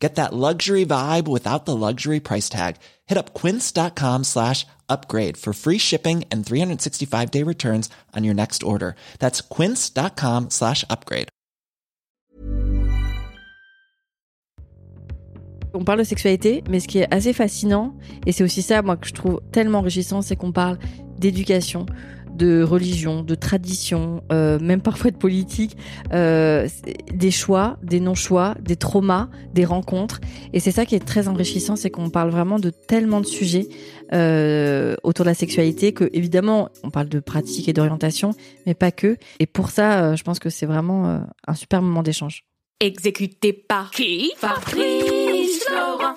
Get that luxury vibe without the luxury price tag. Hit up quince.com slash upgrade for free shipping and 365 day returns on your next order. That's quince.com slash upgrade. On parle de sexualité, mais ce qui est assez fascinant, et c'est aussi ça, moi, que je trouve tellement enrichissant, c'est qu'on parle d'éducation, de religion, de tradition, euh, même parfois de politique, euh, des choix, des non-choix, des traumas, des rencontres. Et c'est ça qui est très enrichissant, c'est qu'on parle vraiment de tellement de sujets euh, autour de la sexualité que, évidemment, on parle de pratique et d'orientation, mais pas que. Et pour ça, je pense que c'est vraiment un super moment d'échange. Exécuté par qui? Fabrice Florent.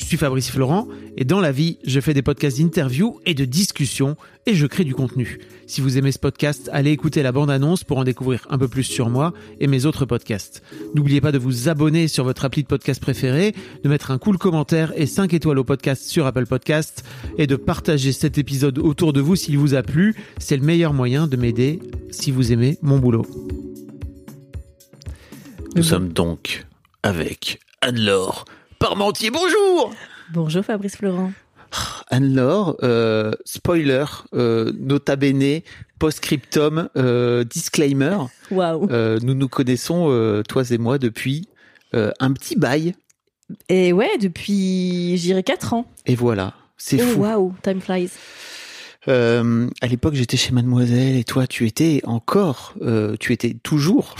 Je suis Fabrice Florent et dans la vie, je fais des podcasts d'interviews et de discussions et je crée du contenu. Si vous aimez ce podcast, allez écouter la bande-annonce pour en découvrir un peu plus sur moi et mes autres podcasts. N'oubliez pas de vous abonner sur votre appli de podcast préféré, de mettre un cool commentaire et 5 étoiles au podcast sur Apple Podcast et de partager cet épisode autour de vous s'il vous a plu. C'est le meilleur moyen de m'aider si vous aimez mon boulot. Nous sommes donc avec Anne-Laure Parmentier, bonjour Bonjour Fabrice Florent. Anne-Laure, euh, spoiler, euh, nota bene, post-scriptum, euh, disclaimer. Waouh. Euh, nous nous connaissons, toi et moi, depuis un petit bail. Et ouais, depuis, j'irai 4 ans. Et voilà, c'est Oh, fou. Waouh, time flies. À l'époque, j'étais chez Mademoiselle et toi, tu étais encore, tu étais toujours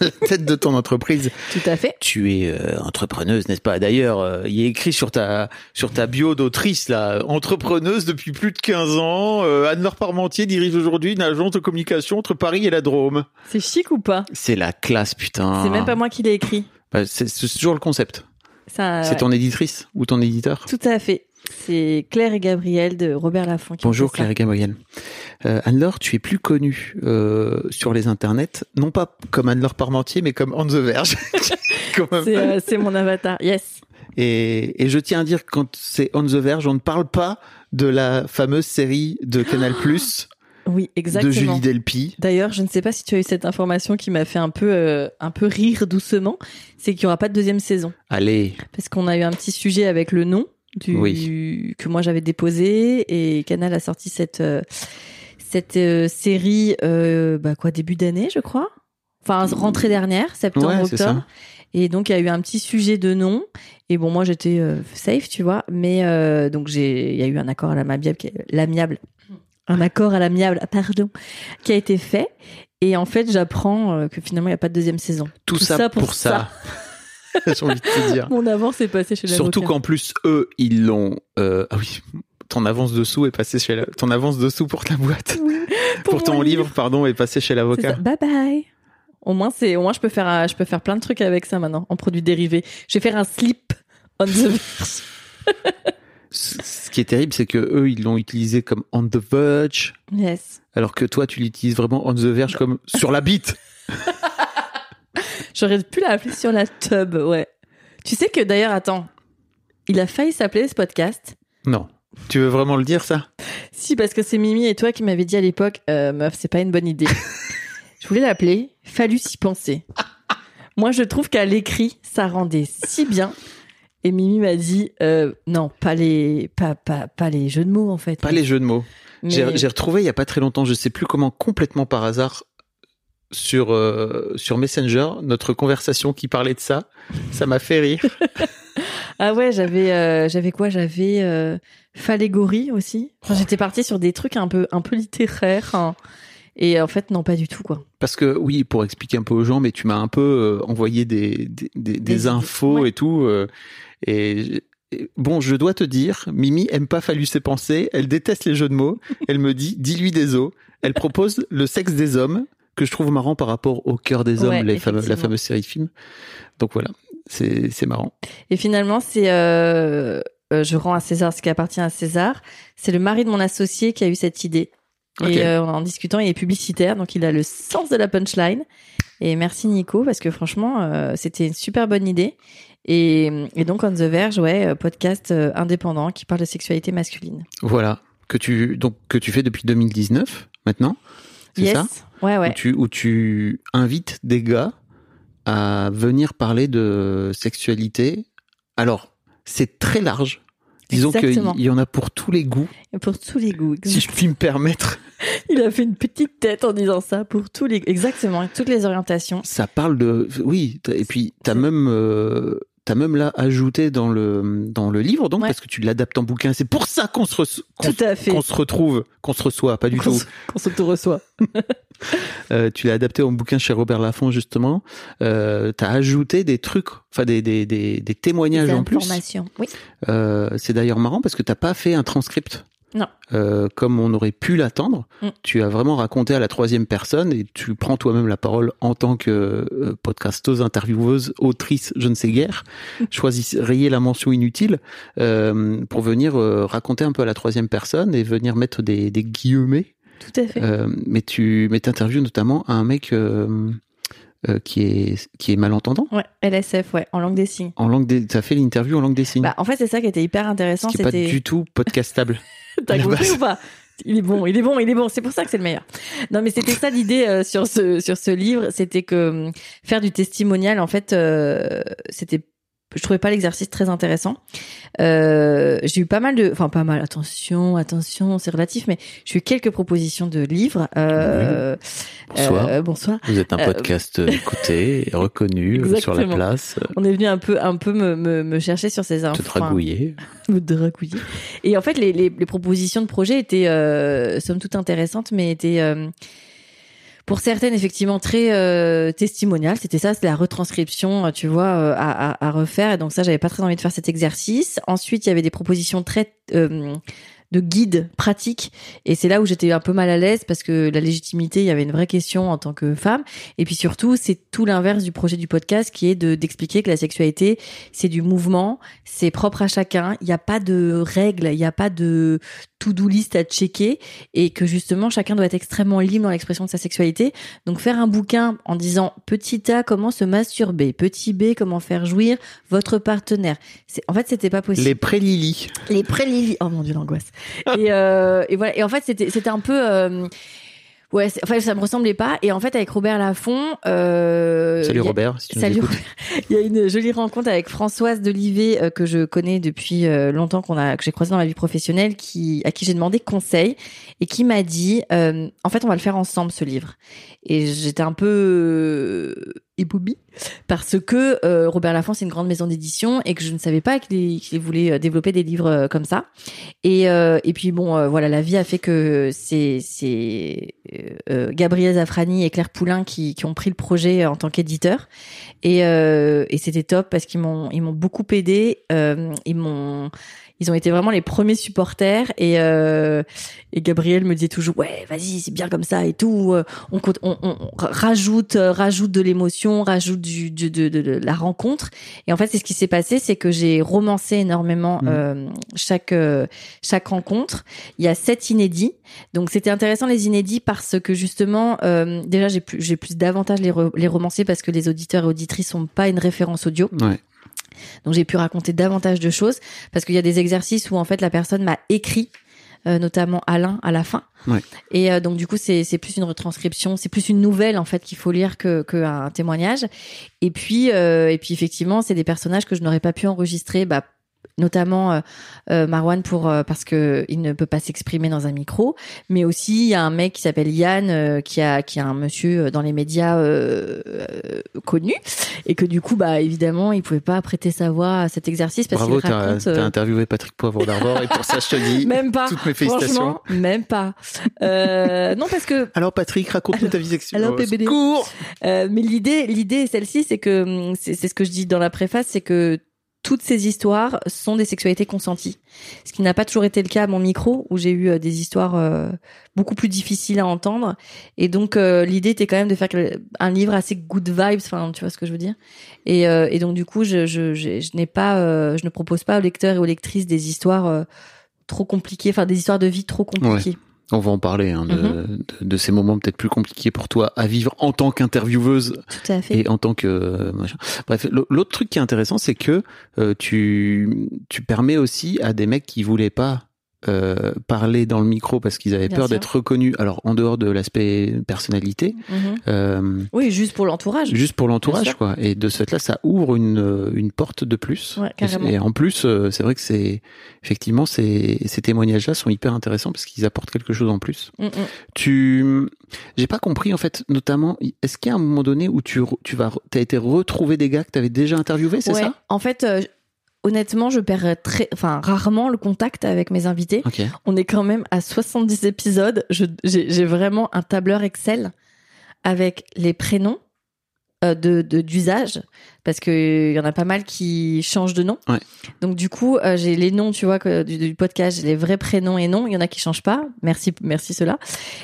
la tête de ton entreprise. Tout à fait. Tu es euh, entrepreneuse, n'est-ce pas? D'ailleurs, euh, il est écrit sur ta sur ta bio d'autrice là, entrepreneuse depuis plus de 15 ans. Euh, Anne-Laure Parmentier dirige aujourd'hui une agence de communication entre Paris et la Drôme. C'est chic ou pas? C'est la classe, putain. C'est même pas moi qui l'ai écrit. Bah, c'est toujours le concept. C'est ton éditrice ou ton éditeur? Tout à fait. C'est Claire et Gabriel de Robert Laffont qui Bonjour. Claire et Gabriel. Euh, Anne-Laure, tu es plus connue euh, sur les internets, non pas comme Anne-Laure Parmentier, mais comme On the Verge. C'est euh, c'est mon avatar. Yes. Et, et je tiens à dire que quand c'est On the Verge, on ne parle pas de la fameuse série de Canal Plus Oui, de exactement. Julie Delpy. D'ailleurs, je ne sais pas si tu as eu cette information qui m'a fait un peu, euh, un peu rire doucement. C'est qu'il n'y aura pas de deuxième saison. Allez, Parce qu'on a eu un petit sujet avec le nom du, Oui. que moi j'avais déposé et Canal a sorti cette, euh, cette euh, série, euh, bah quoi, début d'année, je crois. Enfin, rentrée dernière, septembre, Ouais, octobre. Et donc, il y a eu un petit sujet de nom. Et bon, moi, j'étais euh, safe, tu vois. Mais donc, j'ai, il y a eu un accord à l'amiable, l'amiable, un accord à l'amiable, pardon, qui a été fait. Et en fait, j'apprends que finalement, il n'y a pas de deuxième saison. tout, ça, pour ça. J'ai envie de te dire. Mon avance est passée chez l'avocat. Surtout qu'en plus, eux, ils l'ont... euh, ah oui, ton avance dessous est passée chez la... Ton avance dessous pour ta boîte. pour, Pour ton livre, livre. pardon, est passé chez l'avocat. Bye bye. Au moins, c'est, au moins, je peux faire, je peux faire plein de trucs avec ça maintenant, en produits dérivés. Je vais faire un slip on the verge. Ce ce qui est terrible, c'est que eux, ils l'ont utilisé comme on the verge, Yes. alors que toi, tu l'utilises vraiment on the verge comme sur la bite. J'aurais pu l'appeler sur la tub, ouais. Tu sais que d'ailleurs, attends, il a failli s'appeler ce podcast. Non. Tu veux vraiment le dire, ça? Si, parce que c'est Mimi et toi qui m'avez dit à l'époque, euh, meuf, c'est pas une bonne idée. je voulais l'appeler, fallu s'y penser. Moi, je trouve qu'à l'écrit, ça rendait si bien. Et Mimi m'a dit, euh, non, pas les, pas, pas, pas les jeux de mots, en fait. Pas les jeux de mots. Mais- J'ai j'ai retrouvé il y a pas très longtemps, je sais plus comment, complètement par hasard, sur euh, sur Messenger, notre conversation qui parlait de ça. Ça m'a fait rire. Ah ouais, j'avais, euh, j'avais quoi? J'avais euh, aussi. Enfin. J'étais partie sur des trucs un peu, un peu littéraires. hein. Et en fait, non, pas du tout, quoi. Parce que oui, pour expliquer un peu aux gens, mais tu m'as un peu euh, envoyé des des, des, infos ouais. et tout, euh, et bon, je dois te dire, Mimi aime pas fallu ses pensées, elle déteste les jeux de mots, elle me dit, dis-lui des os. Elle propose le sexe des hommes, que je trouve marrant par rapport au cœur des hommes, Ouais, les fameux- la fameuse série de films. Donc voilà, c'est marrant. Et finalement, c'est euh, euh, je rends à César ce qui appartient à César. C'est le mari de mon associé qui a eu cette idée. Et euh, en discutant, il est publicitaire, donc il a le sens de la punchline. Et merci Nico, parce que franchement, c'était une super bonne idée. Et, et donc On the Verge, ouais, podcast indépendant qui parle de sexualité masculine. Voilà, que tu, donc, que tu fais depuis 2019, maintenant. C'est Yes, ça? ouais, ouais. Où, tu, où tu invites des gars à venir parler de sexualité. Alors, c'est très large. Disons qu'il Exactement. y en a pour tous les goûts, Et pour tous les goûts. si je puis me permettre. Il a fait une petite tête en disant ça pour tous les, exactement, toutes les orientations. Ça parle de, oui, et puis t'as même, euh, t'as même là ajouté dans le dans le livre, donc Ouais. parce que tu l'adaptes en bouquin. C'est pour ça qu'on se re- qu'on Tout à fait. qu'on se retrouve, qu'on se reçoit, pas du Qu'on tout. se- Qu'on s'auto-reçoit. Euh, tu l'as adapté en bouquin chez Robert Laffont justement. Euh, t'as ajouté des trucs, enfin des des des, des témoignages Des en plus. Oui. Euh, c'est d'ailleurs marrant parce que t'as pas fait un transcript. Non. Euh, comme on aurait pu l'attendre, Mm. tu as vraiment raconté à la troisième personne et tu prends toi-même la parole en tant que euh, podcasteuse, intervieweuse, autrice, je ne sais guère. Choisis rayer la mention inutile euh, pour venir euh, raconter un peu à la troisième personne et venir mettre des, des guillemets. Tout à fait. Mais tu mais t'interviews notamment un mec euh, qui est qui est malentendant Ouais, LSF, ouais, en langue des signes. en langue des. T'as fait l'interview en langue des signes. Bah, en fait, c'est ça qui était hyper intéressant. qui est pas du tout podcastable. T'as compris ou pas? Il est bon, il est bon, il est bon. C'est pour ça que c'est le meilleur. Non, mais c'était ça l'idée euh, sur ce sur ce livre, c'était que hum, faire du testimonial, en fait, euh, c'était. Je trouvais pas l'exercice très intéressant. Euh, j'ai eu pas mal de, enfin pas mal. Attention, attention, c'est relatif, mais j'ai eu quelques propositions de livres. Euh, Bonsoir. euh, bonsoir. Vous êtes un Euh, podcast écouté, et reconnu euh, sur la place, euh, On est venu un peu, un peu me, me, me chercher sur ces infos. te dragouiller. me dragouiller. Et en fait, les, les, les propositions de projet étaient, euh, somme toute intéressantes, mais étaient, euh, pour certaines, effectivement, très euh, testimoniales. C'était ça, c'était la retranscription, euh, tu vois, euh, à, à, à refaire. Et donc ça, j'avais pas très envie de faire cet exercice. Ensuite, il y avait des propositions très... euh, de guide pratique et c'est là où j'étais un peu mal à l'aise parce que la légitimité il y avait une vraie question en tant que femme et puis surtout c'est tout l'inverse du projet du podcast qui est de d'expliquer que la sexualité c'est du mouvement c'est propre à chacun il n'y a pas de règles il n'y a pas de to-do list à checker et que justement chacun doit être extrêmement libre dans l'expression de sa sexualité donc faire un bouquin en disant petit A comment se masturber petit B comment faire jouir votre partenaire c'est en fait c'était pas possible Les pré-Lili. les pré-Lily. Oh mon dieu, l'angoisse. Et, euh, et voilà. Et en fait, c'était, c'était un peu, euh, ouais, enfin, ça me ressemblait pas. Et en fait, avec Robert Laffont, euh, Salut a- Robert, si tu Salut. Il y a une jolie rencontre avec Françoise d'Olivet euh, que je connais depuis euh, longtemps qu'on a que j'ai croisé dans ma vie professionnelle qui à qui j'ai demandé conseil et qui m'a dit en fait on va le faire ensemble ce livre et j'étais un peu euh, éboubie parce que euh, Robert Laffont c'est une grande maison d'édition et que je ne savais pas qu'il qu'il voulait euh, développer des livres euh, comme ça et euh, et puis bon euh, voilà la vie a fait que c'est c'est euh, Gabriel Zafrani et Claire Poulain qui qui ont pris le projet en tant qu'éditeur et, et c'était top parce qu'ils m'ont ils m'ont beaucoup aidé. Ils m'ont ils ont été vraiment les premiers supporters et euh, et Gabriel me disait toujours ouais vas-y c'est bien comme ça et tout. Euh, On, on, on- on rajoute euh, rajoute de l'émotion, rajoute du, du- de, de, de la rencontre. Et en fait c'est ce qui s'est passé c'est que j'ai romancé énormément Mhm. euh, chaque euh, chaque rencontre. Il y a sept inédits donc c'était intéressant les inédits parce que justement euh, déjà j'ai plus j'ai plus d'avantages les, re- les romanciers parce que les auditeurs et auditrices sont pas une référence audio. Ouais. Donc j'ai pu raconter davantage de choses parce qu'il y a des exercices où en fait la personne m'a écrit euh, notamment Alain à la fin. Ouais. Et euh, donc du coup c'est c'est plus une retranscription, c'est plus une nouvelle en fait qu'il faut lire que que un témoignage. Et puis euh, et puis effectivement c'est des personnages que je n'aurais pas pu enregistrer bah notamment euh, euh, Marwan pour euh, parce que il ne peut pas s'exprimer dans un micro, mais aussi il y a un mec qui s'appelle Yann euh, qui a qui a un monsieur euh, dans les médias euh, euh, connu et que du coup bah évidemment il pouvait pas prêter sa voix à cet exercice parce Bravo, qu'il t'as raconte t'as euh, interviewé Patrick Poivre d'Arvor et pour ça je te dis même pas toutes mes félicitations. même pas euh, non parce que Alors Patrick, raconte-nous ta vie sexuelle. alors, PBD. Euh, mais l'idée, l'idée celle-ci, c'est que c'est ce que je dis dans la préface, c'est que toutes ces histoires sont des sexualités consenties. Ce qui n'a pas toujours été le cas à mon micro, où j'ai eu euh, des histoires euh, beaucoup plus difficiles à entendre. Et donc, euh, l'idée était quand même de faire un livre assez good vibes, enfin, tu vois ce que je veux dire. Et, et donc, du coup, je, je, je, n'ai pas, je ne propose pas aux lecteurs et aux lectrices des histoires trop compliquées, enfin, des histoires de vie trop compliquées. On va en parler hein, de, Mhm. de, de ces moments peut-être plus compliqués pour toi à vivre en tant qu'intervieweuse Tout à fait. et en tant que euh, machin. Bref, l'autre truc qui est intéressant, c'est que euh, tu tu permets aussi à des mecs qui voulaient pas euh, parler dans le micro parce qu'ils avaient Bien peur d'être reconnus. Alors en dehors de l'aspect personnalité, Mhm. euh, Oui, juste pour l'entourage. juste pour l'entourage quoi. Et de ce fait-là, ça ouvre une euh, une porte de plus. Ouais, et, en plus, c'est vrai que c'est effectivement ces ces témoignages-là sont hyper intéressants parce qu'ils apportent quelque chose en plus. Tu, j'ai pas compris en fait, notamment, est-ce qu'il y a un moment donné où tu, tu vas, t'as été retrouver des gars que t'avais déjà interviewés, c'est Ouais. ça? En fait, honnêtement, je perds très, enfin, rarement le contact avec mes invités. On est quand même à 70 épisodes. J'ai vraiment un tableur Excel avec les prénoms euh, de de- d'usage parce que il y en a pas mal qui changent de nom. Ouais. Donc du coup, euh, j'ai les noms, tu vois, que, du, du podcast, j'ai les vrais prénoms et noms. Il y en a qui changent pas. Merci, merci cela.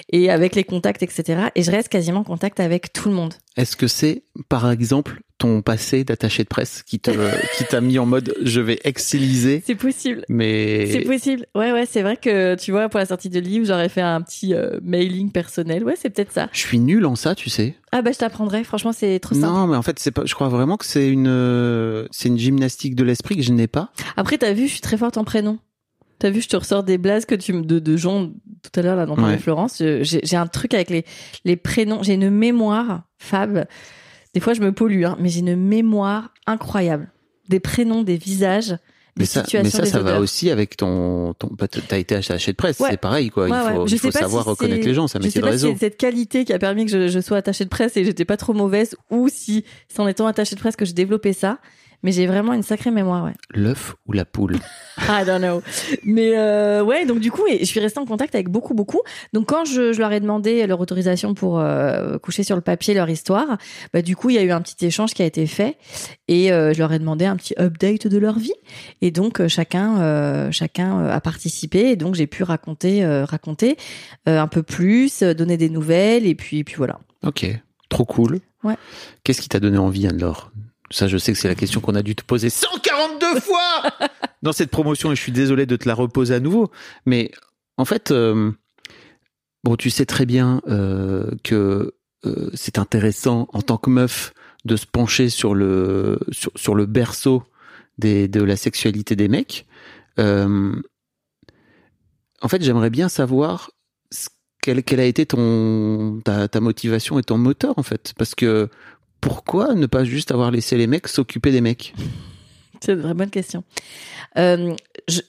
Et avec les contacts, etc. Et je reste quasiment en contact avec tout le monde. Est-ce que c'est, par exemple, ton passé d'attaché de presse qui te, qui t'a mis en mode, je vais excelliser, C'est possible. C'est mais possible. Ouais, ouais, c'est vrai que tu vois, pour la sortie de livre, j'aurais fait un petit euh, mailing personnel. Ouais, c'est peut-être ça. je suis nul en ça, tu sais. Ah bah je t'apprendrai. Franchement, c'est trop simple. Non, mais en fait, c'est pas, je crois vraiment que c'est une, euh, c'est une gymnastique de l'esprit que je n'ai pas. Après, t'as vu, je suis très forte en prénom. T'as vu, je te ressors des blases que tu me de, de gens tout à l'heure là parlait Ouais. Florence. Je- J'ai un truc avec les les prénoms. J'ai une mémoire fab. Des fois, je me pollue, hein, mais j'ai une mémoire incroyable. Des prénoms, des visages, Mais ça, situations, mais ça, des ça va aussi avec ton, ton, bah, t'as été attaché de presse, Ouais. c'est pareil, quoi. Ouais, il faut, il faut savoir si reconnaître les gens, Je métier de pas si réseau. c'est cette qualité qui a permis que je, je sois attachée de presse et j'étais pas trop mauvaise, ou si c'est en étant attachée de presse que j'ai développé ça. Mais j'ai vraiment une sacrée mémoire, ouais. L'œuf ou la poule? I don't know. Mais euh, ouais, donc du coup, et je suis restée en contact avec beaucoup, beaucoup. Donc quand je, je leur ai demandé leur autorisation pour euh, coucher sur le papier leur histoire, bah du coup, il y a eu un petit échange qui a été fait et euh, je leur ai demandé un petit update de leur vie. Et donc euh, chacun, chacun a participé et donc j'ai pu raconter, raconter un peu plus, donner des nouvelles et puis, puis voilà. Ok, trop cool. Ouais. Qu'est-ce qui t'a donné envie, Anne-Laure? Ça, je sais que c'est la question qu'on a dû te poser 142 fois dans cette promotion et je suis désolé de te la reposer à nouveau. Mais en fait, euh, bon, tu sais très bien euh, que euh, c'est intéressant en tant que meuf de se pencher sur le sur, sur le berceau des, de la sexualité des mecs. En fait, j'aimerais bien savoir quelle, quelle a été ton ta, ta motivation et ton moteur en fait, parce que pourquoi ne pas juste avoir laissé les mecs s'occuper des mecs? C'est une très bonne question. Euh,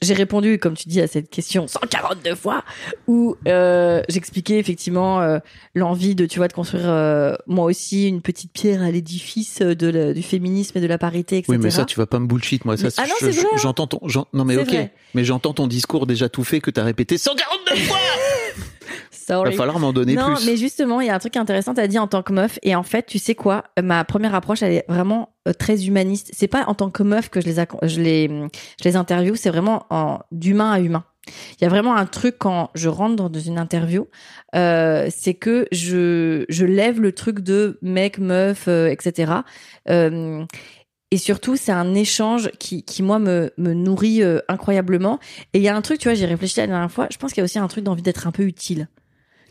j'ai répondu, comme tu dis, à cette question 142 fois, où euh, j'expliquais effectivement euh, l'envie de, tu vois, de construire moi aussi une petite pierre à l'édifice de la- du féminisme et de la parité, etc. Oui, mais ça, tu vas pas me bullshit, moi. Ça, Mais- ah je-. J'entends ton, non mais ok, vrai. mais j'entends ton discours déjà tout fait que t'as répété 142 fois. Va Sorry. falloir m'en donner non, plus. mais justement, il y a un truc intéressant, t'as dit en tant que meuf. Et en fait, tu sais quoi Ma première approche, elle est vraiment euh, très humaniste. C'est pas en tant que meuf que je les, je les, je les interview, c'est vraiment en, d'humain à humain. Il y a vraiment un truc quand je rentre dans une interview, euh, c'est que je, je lève le truc de mec, meuf, euh, etc. Euh, et surtout, c'est un échange qui, qui moi, me, me nourrit incroyablement. Et il y a un truc, tu vois, j'ai réfléchi la dernière fois, je pense qu'il y a aussi un truc d'envie d'être un peu utile.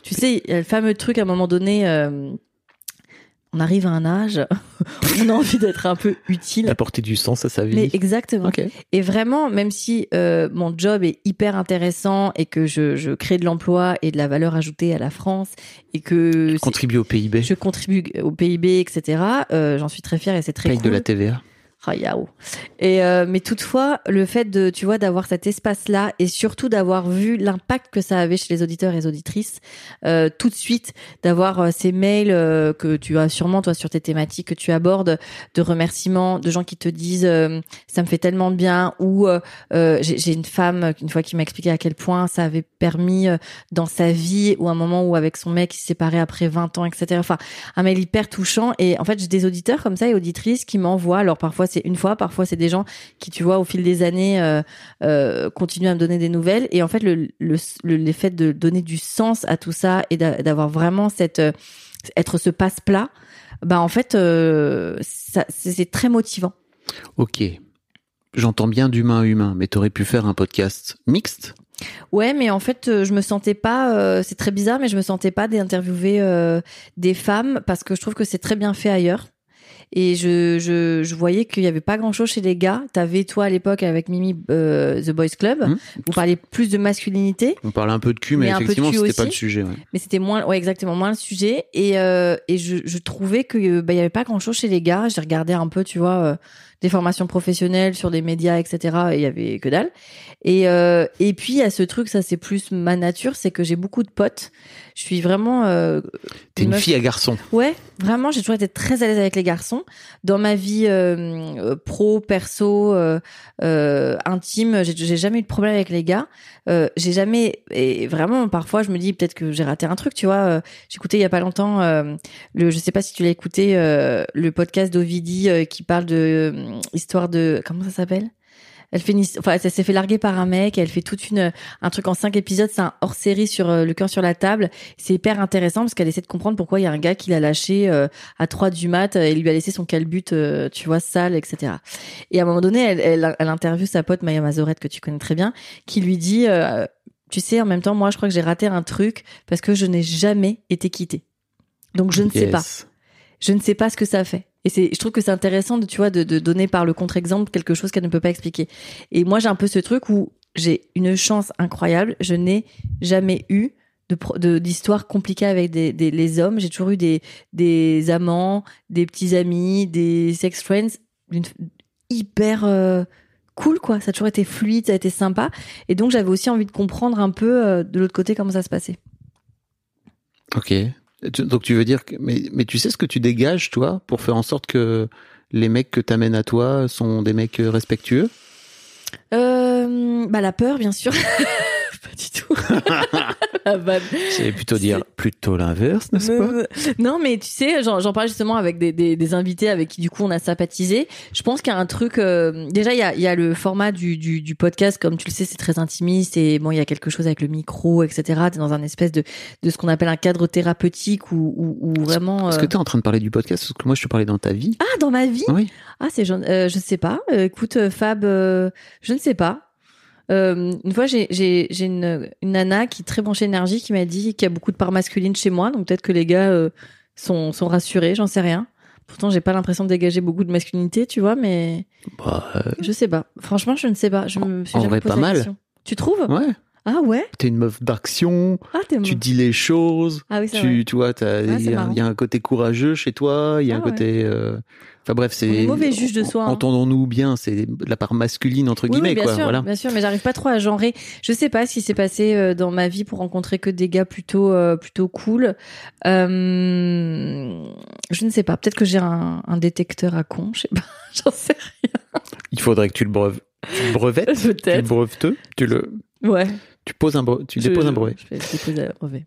Tu sais, il y a le fameux truc à un moment donné, euh, on arrive à un âge, on a envie d'être un peu utile. D'apporter du sens à sa vie. Mais exactement. Ok. Et vraiment, même si euh, mon job est hyper intéressant et que je, je crée de l'emploi et de la valeur ajoutée à la France et que c'est- Contribuer au PIB. je contribue au PIB, etc., euh, j'en suis très fière et c'est très Paye cool. de la TVA. Yao. Et euh, mais toutefois, le fait de, tu vois, d'avoir cet espace-là et surtout d'avoir vu l'impact que ça avait chez les auditeurs et les auditrices, euh, tout de suite, d'avoir euh, ces mails euh, que tu as sûrement toi sur tes thématiques que tu abordes, de remerciements, de gens qui te disent euh, ça me fait tellement de bien ou j'ai une femme une fois qui m'a expliqué à quel point ça avait permis dans sa vie ou un moment où avec son mec il s'est séparé après 20 ans, etc. Enfin, un mail hyper touchant et en fait j'ai des auditeurs comme ça et auditrices qui m'envoient alors parfois c'est une fois, parfois c'est des gens qui, tu vois, au fil des années, euh, euh, continuent à me donner des nouvelles. Et en fait, le, le, le, le fait de donner du sens à tout ça et d'a- d'avoir vraiment cette euh, être ce passe-plat, bah en fait, euh, c'est très motivant. Ok. J'entends bien d'humain à humain, mais t'aurais pu faire un podcast mixte? Ouais, mais en fait, je me sentais pas. euh, c'est très bizarre, mais je me sentais pas d'interviewer euh, des femmes parce que je trouve que c'est très bien fait ailleurs. Et je, je, je voyais qu'il y avait pas grand chose chez les gars. T'avais toi à l'époque avec Mimi euh, The Boys Club. Mmh. Vous parliez plus de masculinité, On parlait un peu de cul, mais, effectivement, c'était pas le sujet. ouais. mais c'était moins, ouais, exactement moins le sujet. Et euh, et je, je trouvais que euh, bah, il y avait pas grand chose chez les gars. J'ai regardé un peu, tu vois, euh, des formations professionnelles sur les médias, etc. Et il y avait que dalle. Et euh, et puis il y a ce truc, ça c'est plus ma nature, c'est que j'ai beaucoup de potes. Je suis vraiment euh, T'es une meuf- fille à garçon. Ouais, vraiment, j'ai toujours été très à l'aise avec les garçons. Dans ma vie euh, euh, pro, perso, euh, euh, intime, j'ai jamais eu de problème avec les gars. Euh, j'ai jamais et vraiment parfois je me dis peut-être que j'ai raté un truc, tu vois. Écouté il y a pas longtemps euh, le, je sais pas si tu l'as écouté, euh, le podcast d'Ovidi euh, qui parle de euh, histoire de comment ça s'appelle? Elle enfin, s'est fait larguer par un mec. Elle fait toute une, un truc en cinq épisodes. C'est un hors série sur euh, le cœur sur la table. C'est hyper intéressant parce qu'elle essaie de comprendre pourquoi il y a un gars qui l'a lâché euh, à 3 du mat et lui a laissé son calbut, euh, tu vois, sale, etc. Et à un moment donné, elle, elle, elle interviewe sa pote Maya Mazorette que tu connais très bien, qui lui dit, tu sais, en même temps, moi, je crois que j'ai raté un truc parce que je n'ai jamais été quittée. Donc je ne sais pas je ne sais pas ce que ça fait. Et c'est, je trouve que c'est intéressant de, tu vois, de, donner par le contre-exemple quelque chose qu'elle ne peut pas expliquer. Et moi, j'ai un peu ce truc où j'ai une chance incroyable. Je n'ai jamais eu de, d'histoires compliquées avec des, des, les hommes. J'ai toujours eu des, des amants, des petits amis, des sex friends, d'une- hyper euh, cool, quoi. Ça a toujours été fluide, ça a été sympa. Et donc, j'avais aussi envie de comprendre un peu euh, de l'autre côté comment ça se passait. Ok. Donc tu veux dire mais mais tu sais ce que tu dégages toi pour faire en sorte que les mecs que t'amènes à toi sont des mecs euh, respectueux? Euh, bah la peur, bien sûr. pas du tout. C'est plutôt dire plutôt l'inverse, n'est-ce pas? Euh, non, mais tu sais, j'en parlais justement avec des, des, des invités avec qui du coup on a sympathisé. Je pense qu'il y a un truc. euh, déjà, il y a, il y a le format du, du, du podcast, comme tu le sais, c'est très intimiste et bon, il y a quelque chose avec le micro, etc. T'es dans un espèce de de ce qu'on appelle un cadre thérapeutique où, où, où vraiment. Est-ce euh, que t'es en train de parler du podcast? Parce que moi je te parlais dans ta vie. Ah, dans ma vie? Oui. Ah, c'est euh, je sais pas. Euh, écoute, euh, Fab, euh, je ne sais pas. Euh, une fois, j'ai une une nana qui est très branchée énergie qui m'a dit qu'il y a beaucoup de parts masculines chez moi, donc peut-être que les gars euh, sont sont rassurés, j'en sais rien. Pourtant, j'ai pas l'impression de dégager beaucoup de masculinité, tu vois, mais Bah, euh, je sais pas. Franchement, je ne sais pas. Je me suis en vrai, pas mal. Tu trouves? Ouais. Ah ouais? T'es une meuf d'action. Ah t'es Tu dis les choses. Ah oui, c'est vrai. Tu tu vois, Ah, il y, a- y un côté courageux chez toi. Il y a Ah un ouais. côté. euh, Enfin bref, c'est. Mauvais juge de soi, hein. Entendons-nous bien. C'est la part masculine entre Oui, guillemets oui, bien quoi. sûr, Voilà. bien sûr, mais j'arrive pas trop à genrer. Je sais pas ce qui s'est passé euh, dans ma vie pour rencontrer que des gars plutôt euh, plutôt cool. Euh, je ne sais pas. Peut-être que j'ai un, un détecteur à con. Je sais pas. J'en sais Il faudrait que tu le breves. Tu le brevettes. tu le Peut-être. breveteux. Tu le. rien. Ouais. Tu poses un bre- Tu Je- déposes un brevet. Je vais déposer un brevet.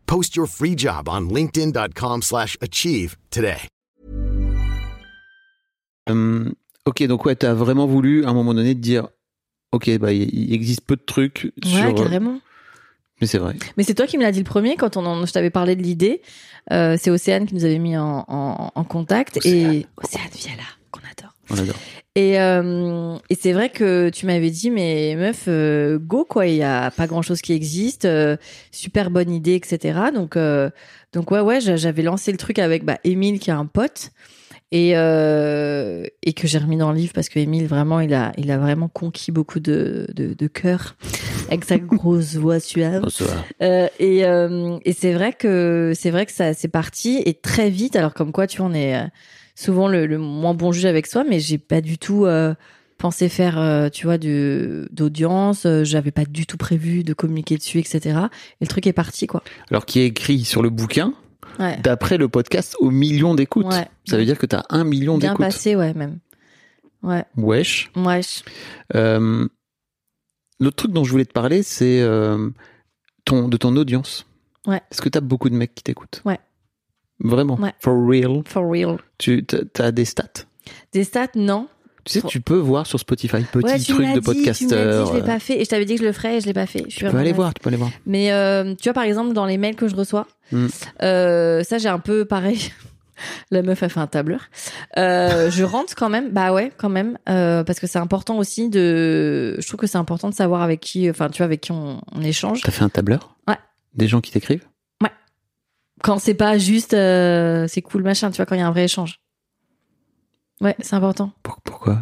Post your free job on linkedin.com/achieve slash achieve today. Euh, ok, donc ouais, t'as vraiment voulu à un moment donné te dire, ok, bah il existe peu de trucs Ouais, sur. carrément. Mais c'est vrai. Mais c'est toi qui me l'as dit le premier quand on en, je t'avais parlé de l'idée. Euh, c'est Océane qui nous avait mis en, en, en contact et Océane Viala qu'on adore. On adore. Et, euh, et c'est vrai que tu m'avais dit, mais meuf, euh, go quoi, il y a pas grand chose qui existe, euh, super bonne idée, etc. Donc, euh, donc ouais, ouais, j'a- j'avais lancé le truc avec bah, Émile qui a un pote et euh, et que j'ai remis dans le livre parce que Émile vraiment, il a, il a vraiment conquis beaucoup de de, de cœur avec sa grosse voix suave. Et euh, et c'est vrai que c'est vrai que ça c'est parti et très vite. Alors comme quoi, tu est euh, souvent le, le moins bon juge avec soi, mais j'ai pas du tout euh, pensé faire, euh, tu vois, d'audience. euh, J'avais pas du tout prévu de communiquer dessus, etc. Et le truc est parti, quoi. Alors qui est écrit sur le bouquin, Ouais. d'après le podcast, au million d'écoutes. Ouais. Ça veut dire que t'as un million Bien d'écoutes. passé, ouais, même. Ouais. Wesh. Euh, L'autre truc dont je voulais te parler, c'est ton, de ton audience. Ouais. Est-ce que t'as beaucoup de mecs qui t'écoutent? Ouais. Vraiment? Ouais. For real? For real. Tu as des stats? Des stats, non. Tu sais, tu peux voir sur Spotify, petit ouais, truc de podcasteur. je l'ai pas fait. Et je t'avais dit que je le ferais et je l'ai pas fait. Je Tu peux aller voir, tu peux aller voir. Mais euh, tu vois, par exemple, dans les mails que je reçois, Mm. euh, ça, j'ai un peu pareil. La meuf a fait un tableur. Euh, je rentre quand même. Bah ouais, quand même. Parce que c'est important aussi de. Je trouve que c'est important de savoir avec qui, enfin, tu vois, avec qui on, on échange. T'as fait un tableur? Ouais. Des gens qui t'écrivent? Quand c'est pas juste, euh, c'est cool, machin, tu vois, quand il y a un vrai échange. Ouais, c'est important. Pour- Pourquoi?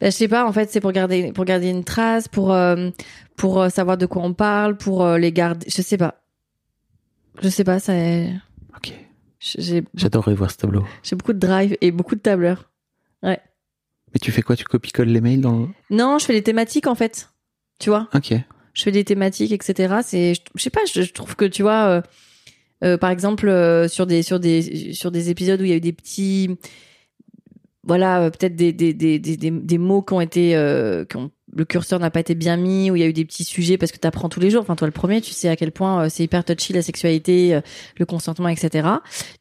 Bah, je sais pas, en fait, c'est pour garder, pour garder une trace, pour, euh, pour euh, savoir de quoi on parle, pour euh, les garder. Je sais pas. Je sais pas, ça. Ok. J'ai J'adorerais voir ce tableau. j'ai beaucoup de drive et beaucoup de tableurs. Mais tu fais quoi? Tu copies-colles les mails dans le... Non, je fais les thématiques en fait. Tu vois, Ok. je fais des thématiques, etc. C'est, je, je sais pas, je, je trouve que tu vois, euh, euh, par exemple euh, sur des sur des sur des épisodes où il y a eu des petits, voilà, euh, peut-être des des, des des des des mots qui ont été euh, qui ont le curseur n'a pas été bien mis, où il y a eu des petits sujets parce que tu apprends tous les jours. Enfin, toi, le premier, tu sais à quel point euh, c'est hyper touchy la sexualité, le consentement, etc.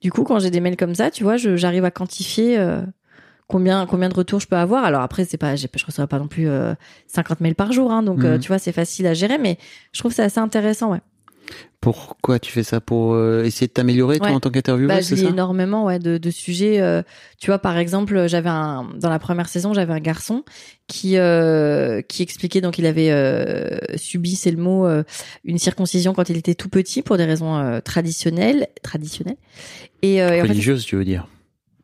Du coup, quand j'ai des mails comme ça, tu vois, j'arrive à quantifier euh, combien combien de retours je peux avoir. Alors après, c'est pas, je reçois pas non plus euh, 50 mails par jour, hein, donc euh, Mhm. tu vois, c'est facile à gérer, mais je trouve c'est assez intéressant, ouais. Pourquoi tu fais ça Pour euh, essayer de t'améliorer toi Ouais. en tant qu'intervieweur, Bah, je lis énormément ouais, de, de sujets. euh, tu vois, par exemple, j'avais un dans la première saison, j'avais un garçon qui euh, qui expliquait donc il avait subi, c'est le mot, une circoncision quand il était tout petit pour des raisons traditionnelles, traditionnelles. Et, et en fait, Religieuse, tu veux dire?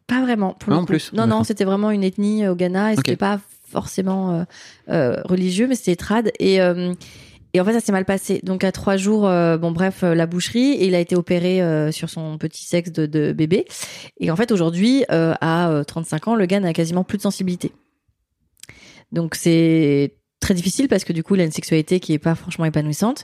Pas vraiment. Pour le en coup. plus, Non, non, c'était vraiment une ethnie au Ghana et Ok. c'était pas forcément religieux, mais c'était trad. Et, et en fait, ça s'est mal passé. Donc, à trois jours, euh, bon, bref, euh, la boucherie, et il a été opéré euh, sur son petit sexe de, de bébé. Et en fait, aujourd'hui, à euh, 35 ans, le gars n'a quasiment plus de sensibilité. Donc, c'est très difficile parce que du coup, il a une sexualité qui est pas franchement épanouissante.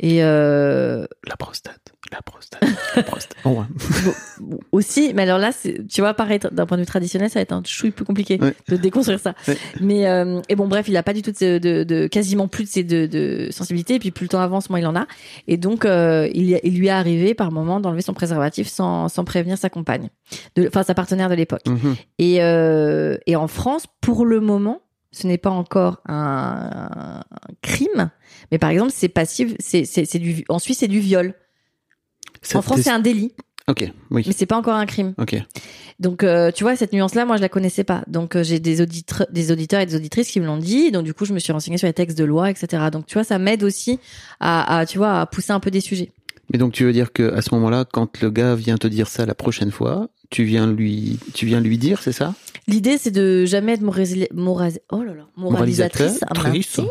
Et euh, La prostate. La prostate. La prostate. Oh, ouais. Bon, aussi, mais alors là, tu vois, pareil, d'un point de vue traditionnel, ça va être un chouille plus compliqué Ouais. de déconstruire ça. Ouais. Mais euh, et bon, bref, il a pas du tout de, de, de- quasiment plus de, ces- de, de sensibilité. Et puis plus le temps avance, moins il en a. Et donc, euh, il, lui est arrivé par moment d'enlever son préservatif sans, sans prévenir sa compagne, enfin sa partenaire de l'époque. Mhm. Et, euh, et en France, pour le moment, ce n'est pas encore un, un crime, mais par exemple, c'est passif. C'est c'est c'est du en Suisse, c'est du viol. En France, c'est un délit, Ok, oui. mais c'est pas encore un crime. Ok. Donc, euh, tu vois, cette nuance-là, moi, je la connaissais pas. Donc, euh, j'ai des, auditre- des auditeurs et des auditrices qui me l'ont dit. Donc, du coup, je me suis renseignée sur les textes de loi, etc. Donc, tu vois, ça m'aide aussi à, à, tu vois, à pousser un peu des sujets. Mais donc tu veux dire que à ce moment-là, quand le gars vient te dire ça la prochaine fois, tu viens lui, tu viens lui dire, c'est ça? L'idée, c'est de jamais être oh là là, moralisatrice. ah, Moralisatrice.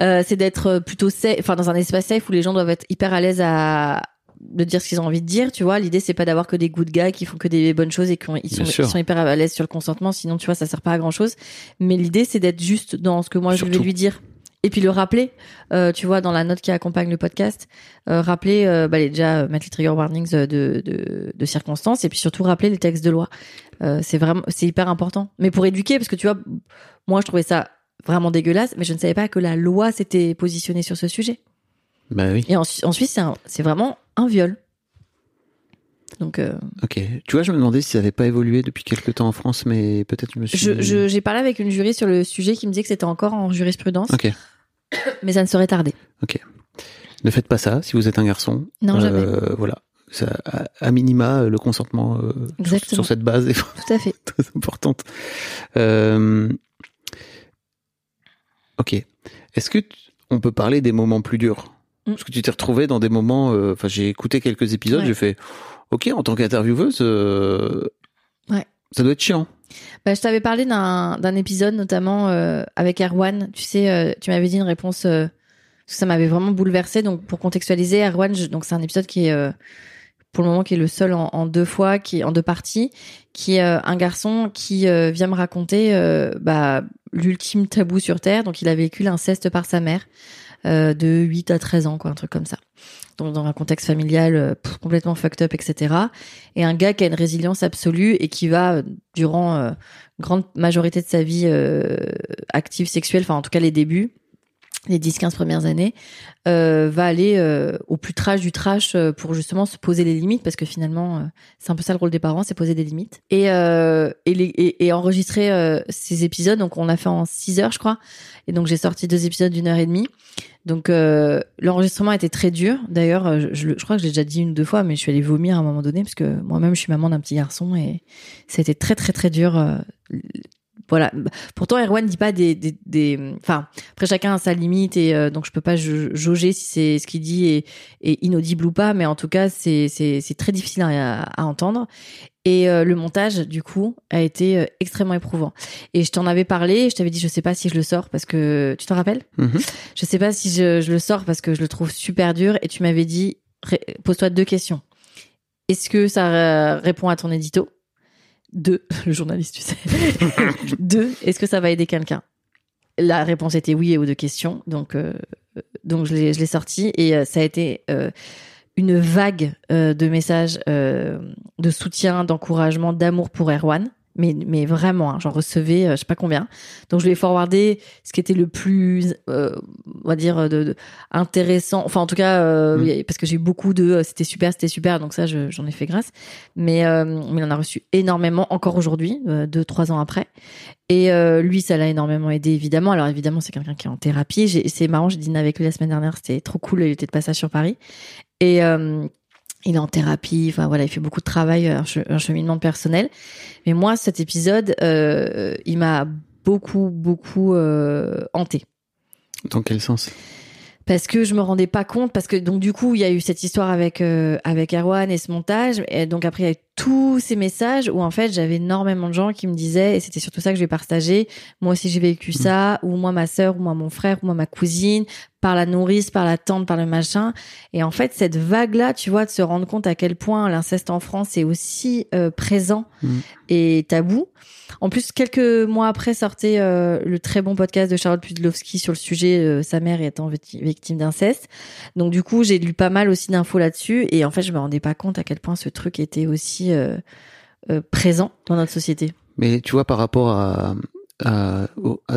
Euh, c'est d'être plutôt safe, enfin, dans un espace safe où les gens doivent être hyper à l'aise à de dire ce qu'ils ont envie de dire, tu vois. L'idée, c'est pas d'avoir que des good guys qui font que des bonnes choses et qui sont, hyper à l'aise sur le consentement. Sinon, tu vois, ça sert pas à grand chose. Mais l'idée, c'est d'être juste dans ce que moi, je vais lui dire. Et puis le rappeler, euh, tu vois, dans la note qui accompagne le podcast, euh, rappeler, euh, bah, les- déjà mettre les trigger warnings de, de, de circonstances et puis surtout rappeler les textes de loi. C'est vraiment, c'est hyper important. Mais pour éduquer, parce que tu vois, moi je trouvais ça vraiment dégueulasse, mais je ne savais pas que la loi s'était positionnée sur ce sujet. Bah oui. Et en, Su- en Suisse, c'est vraiment un viol. Donc, euh, Ok. Tu vois, je me demandais si ça avait pas évolué depuis quelques temps en France, mais peut-être je me suis. j'ai parlé avec une juriste sur le sujet qui me disait que c'était encore en jurisprudence, Ok. mais ça ne serait tardé. Ne faites pas ça si vous êtes un garçon. Non, jamais. Euh, voilà. Ça, à, à minima, euh, le consentement euh, sur, sur cette base est Tout à fait. très importante. Ok. Est-ce que on peut parler des moments plus durs? Mm. Parce que tu t'es retrouvé dans des moments. euh, Enfin, j'ai écouté quelques épisodes. Ouais. J'ai fait. Ok, en tant qu'intervieweuse, euh, Ouais. ça doit être chiant. Bah, je t'avais parlé d'un épisode notamment euh, avec Erwan. Tu sais, euh, tu m'avais dit une réponse euh, ça m'avait vraiment bouleversé. Donc pour contextualiser, Erwan, donc c'est un épisode qui est pour le moment qui est le seul en, deux fois, qui en deux parties, qui est un garçon qui vient me raconter bah, l'ultime tabou sur terre. Donc il a vécu l'inceste par sa mère de 8 à 13 ans, quoi, un truc comme ça. Donc dans un contexte familial euh, complètement fucked up, etc. Et un gars qui a une résilience absolue et qui va, euh, durant euh, grande majorité de sa vie euh, active sexuelle, enfin en tout cas les débuts, les 10-15 premières années, euh, va aller euh, au plus trash du trash euh, pour justement se poser les limites parce que finalement euh, c'est un peu ça le rôle des parents, c'est poser des limites et euh, et, les, et, et enregistrer euh, ces épisodes. Donc on l'a fait en 6 heures je crois et donc j'ai sorti deux épisodes d'une heure et demie. Donc l'enregistrement été très dur. D'ailleurs je, je, je crois que j'ai déjà dit une ou deux fois, mais je suis allée vomir à un moment donné parce que moi-même je suis maman d'un petit garçon et ça a été très très très dur. Voilà. Pourtant, Erwan dit pas des, des, des- enfin, après chacun a sa limite et euh, donc je peux pas jau- jauger si c'est ce qu'il dit est, est inaudible ou pas, mais en tout cas c'est c'est c'est très difficile à, à entendre. Et euh, le montage, du coup, a été euh, extrêmement éprouvant. Et je t'en avais parlé, je t'avais dit, je sais pas si je le sors parce que tu t'en rappelles? Mhm. Je sais pas si je, je le sors parce que je le trouve super dur. Et tu m'avais dit, pose-toi deux questions. Est-ce que ça euh, répond à ton édito? Deux, le journaliste, tu sais. Deux, est-ce que ça va aider quelqu'un? La réponse était oui et aux deux questions. Donc, euh, je l'ai sorti et euh, ça a été euh, une vague de messages de soutien, d'encouragement, d'amour pour Erwan. Mais, mais vraiment, hein, j'en recevais, euh, je sais pas combien. Donc je lui ai forwardé ce qui était le plus, euh, on va dire, de, de- intéressant. Enfin, en tout cas, euh, Mm. parce que j'ai eu beaucoup de, euh, c'était super, c'était super. Donc ça, je- j'en ai fait grâce. Mais, mais il en a reçu énormément encore aujourd'hui, deux, trois ans après. Et lui, ça l'a énormément aidé, évidemment. Alors évidemment, c'est quelqu'un qui est en thérapie. C'est marrant, j'ai dîné avec lui la semaine dernière. C'était trop cool. Il était de passage sur Paris. Et il est en thérapie. Enfin voilà, il fait beaucoup de travail, un, che- un cheminement personnel. Mais moi, cet épisode, euh, il m'a beaucoup, beaucoup euh, hanté Dans quel sens? Parce que je me rendais pas compte parce que donc du coup il y a eu cette histoire avec euh, avec Erwan et ce montage et donc après il y a eu tous ces messages où en fait j'avais énormément de gens qui me disaient et c'était surtout ça que je vais partager moi aussi j'ai vécu ça ou moi ma sœur ou moi mon frère ou moi ma cousine par la nourrice par la tante par le machin et en fait cette vague là tu vois de se rendre compte à quel point l'inceste en France est aussi euh, présent Mm. et tabou en plus, quelques mois après sortait euh, le très bon podcast de Charlotte Pudlowski sur le sujet euh, sa mère étant victi- victime d'inceste. Donc du coup, j'ai lu pas mal aussi d'infos là-dessus et en fait, je me rendais pas compte à quel point ce truc était aussi euh, euh, présent dans notre société. Mais tu vois, par rapport à,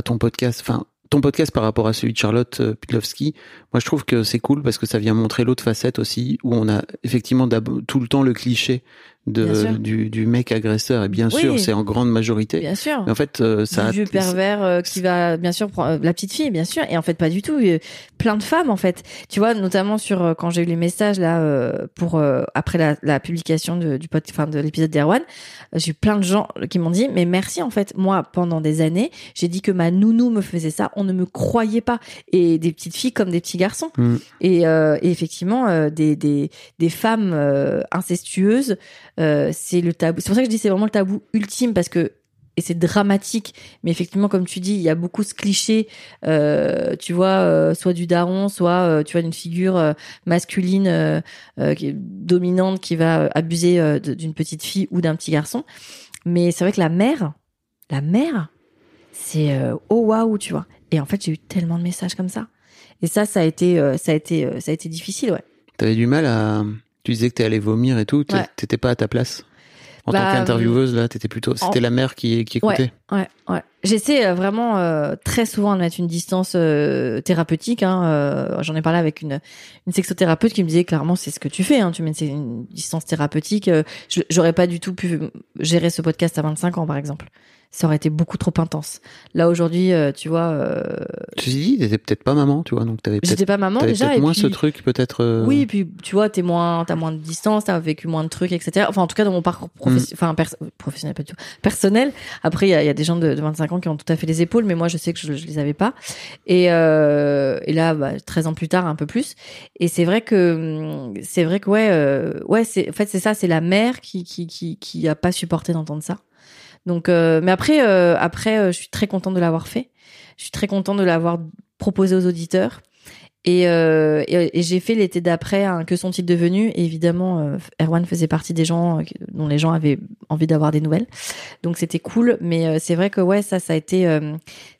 ton podcast, enfin, ton podcast par rapport à celui de Charlotte euh, Pudlowski, moi je trouve que c'est cool parce que ça vient montrer l'autre facette aussi, où on a effectivement tout le temps le cliché de, du, du mec agresseur, et bien Oui. sûr, c'est en grande majorité. Bien sûr. Mais en fait, euh, ça du vieux pervers euh, qui va bien sûr prendre euh, la petite fille bien sûr. Et en fait pas du tout. Euh, plein de femmes en fait. Tu vois notamment sur euh, quand j'ai eu les messages là euh, pour euh, après la, la publication de, du pod, enfin de l'épisode d'Erwan j'ai eu plein de gens qui m'ont dit mais merci en fait. Moi pendant des années j'ai dit que ma nounou me faisait ça. On ne me croyait pas. Et des petites filles comme des petits garçons. Mm. et, euh, et effectivement euh, des, des des femmes euh, incestueuses euh, c'est le tabou. C'est pour ça que je dis c'est vraiment le tabou ultime parce que et c'est dramatique mais effectivement comme tu dis il y a beaucoup ce cliché euh, tu vois euh, soit du daron soit euh, tu vois d'une figure euh, masculine euh, qui est dominante qui va abuser d'une petite fille ou d'un petit garçon. Mais c'est vrai que la mère la mère c'est oh waouh tu vois. Et en fait j'ai eu tellement de messages comme ça. Et ça ça a été ça a été ça a été difficile ouais. T'avais du mal à. Tu disais que t'es allé vomir et tout, t'es- Ouais. t'étais pas à ta place. En Bah, tant qu'intervieweuse, là, t'étais plutôt. C'était en- la mère qui, qui écoutait. Ouais, ouais. J'essaie euh, vraiment euh, très souvent de mettre une distance euh, thérapeutique. Hein, euh, J'en ai parlé avec une, une sexothérapeute qui me disait clairement c'est ce que tu fais. Hein, tu mets une, distance thérapeutique. J'aurais pas du tout pu gérer ce podcast à 25 ans, par exemple. Ça aurait été beaucoup trop intense. Là aujourd'hui, euh, tu vois, euh, Ceci dit, t'étais peut-être pas maman, tu vois, donc t'avais peut-être pas maman déjà. Et moins puis, ce truc, peut-être. euh, oui, puis tu vois, t'es moins, t'as moins de distance, t'as vécu moins de trucs, etc. Enfin, en tout cas, dans mon parcours professionnel, enfin, pers- professionnel, pas du tout, personnel. Après, il y a, y a des gens de, de 25 ans qui ont tout à fait les épaules, mais moi, je sais que je, je les avais pas. Et, euh, et là, bah, 13 ans plus tard, un peu plus. Et c'est vrai que, c'est vrai que, ouais, euh, ouais, c'est, en fait, c'est ça, c'est la mère qui, qui, qui, qui a pas supporté d'entendre ça. Donc, euh, mais après, euh, après, euh, je suis très contente de l'avoir fait. Je suis très contente de l'avoir proposé aux auditeurs. Et, euh, et, et j'ai fait l'été d'après un Que sont-ils devenus? Et évidemment, euh, Erwan faisait partie des gens euh, dont les gens avaient envie d'avoir des nouvelles. Donc c'était cool. Mais c'est vrai que ouais, ça, ça a été,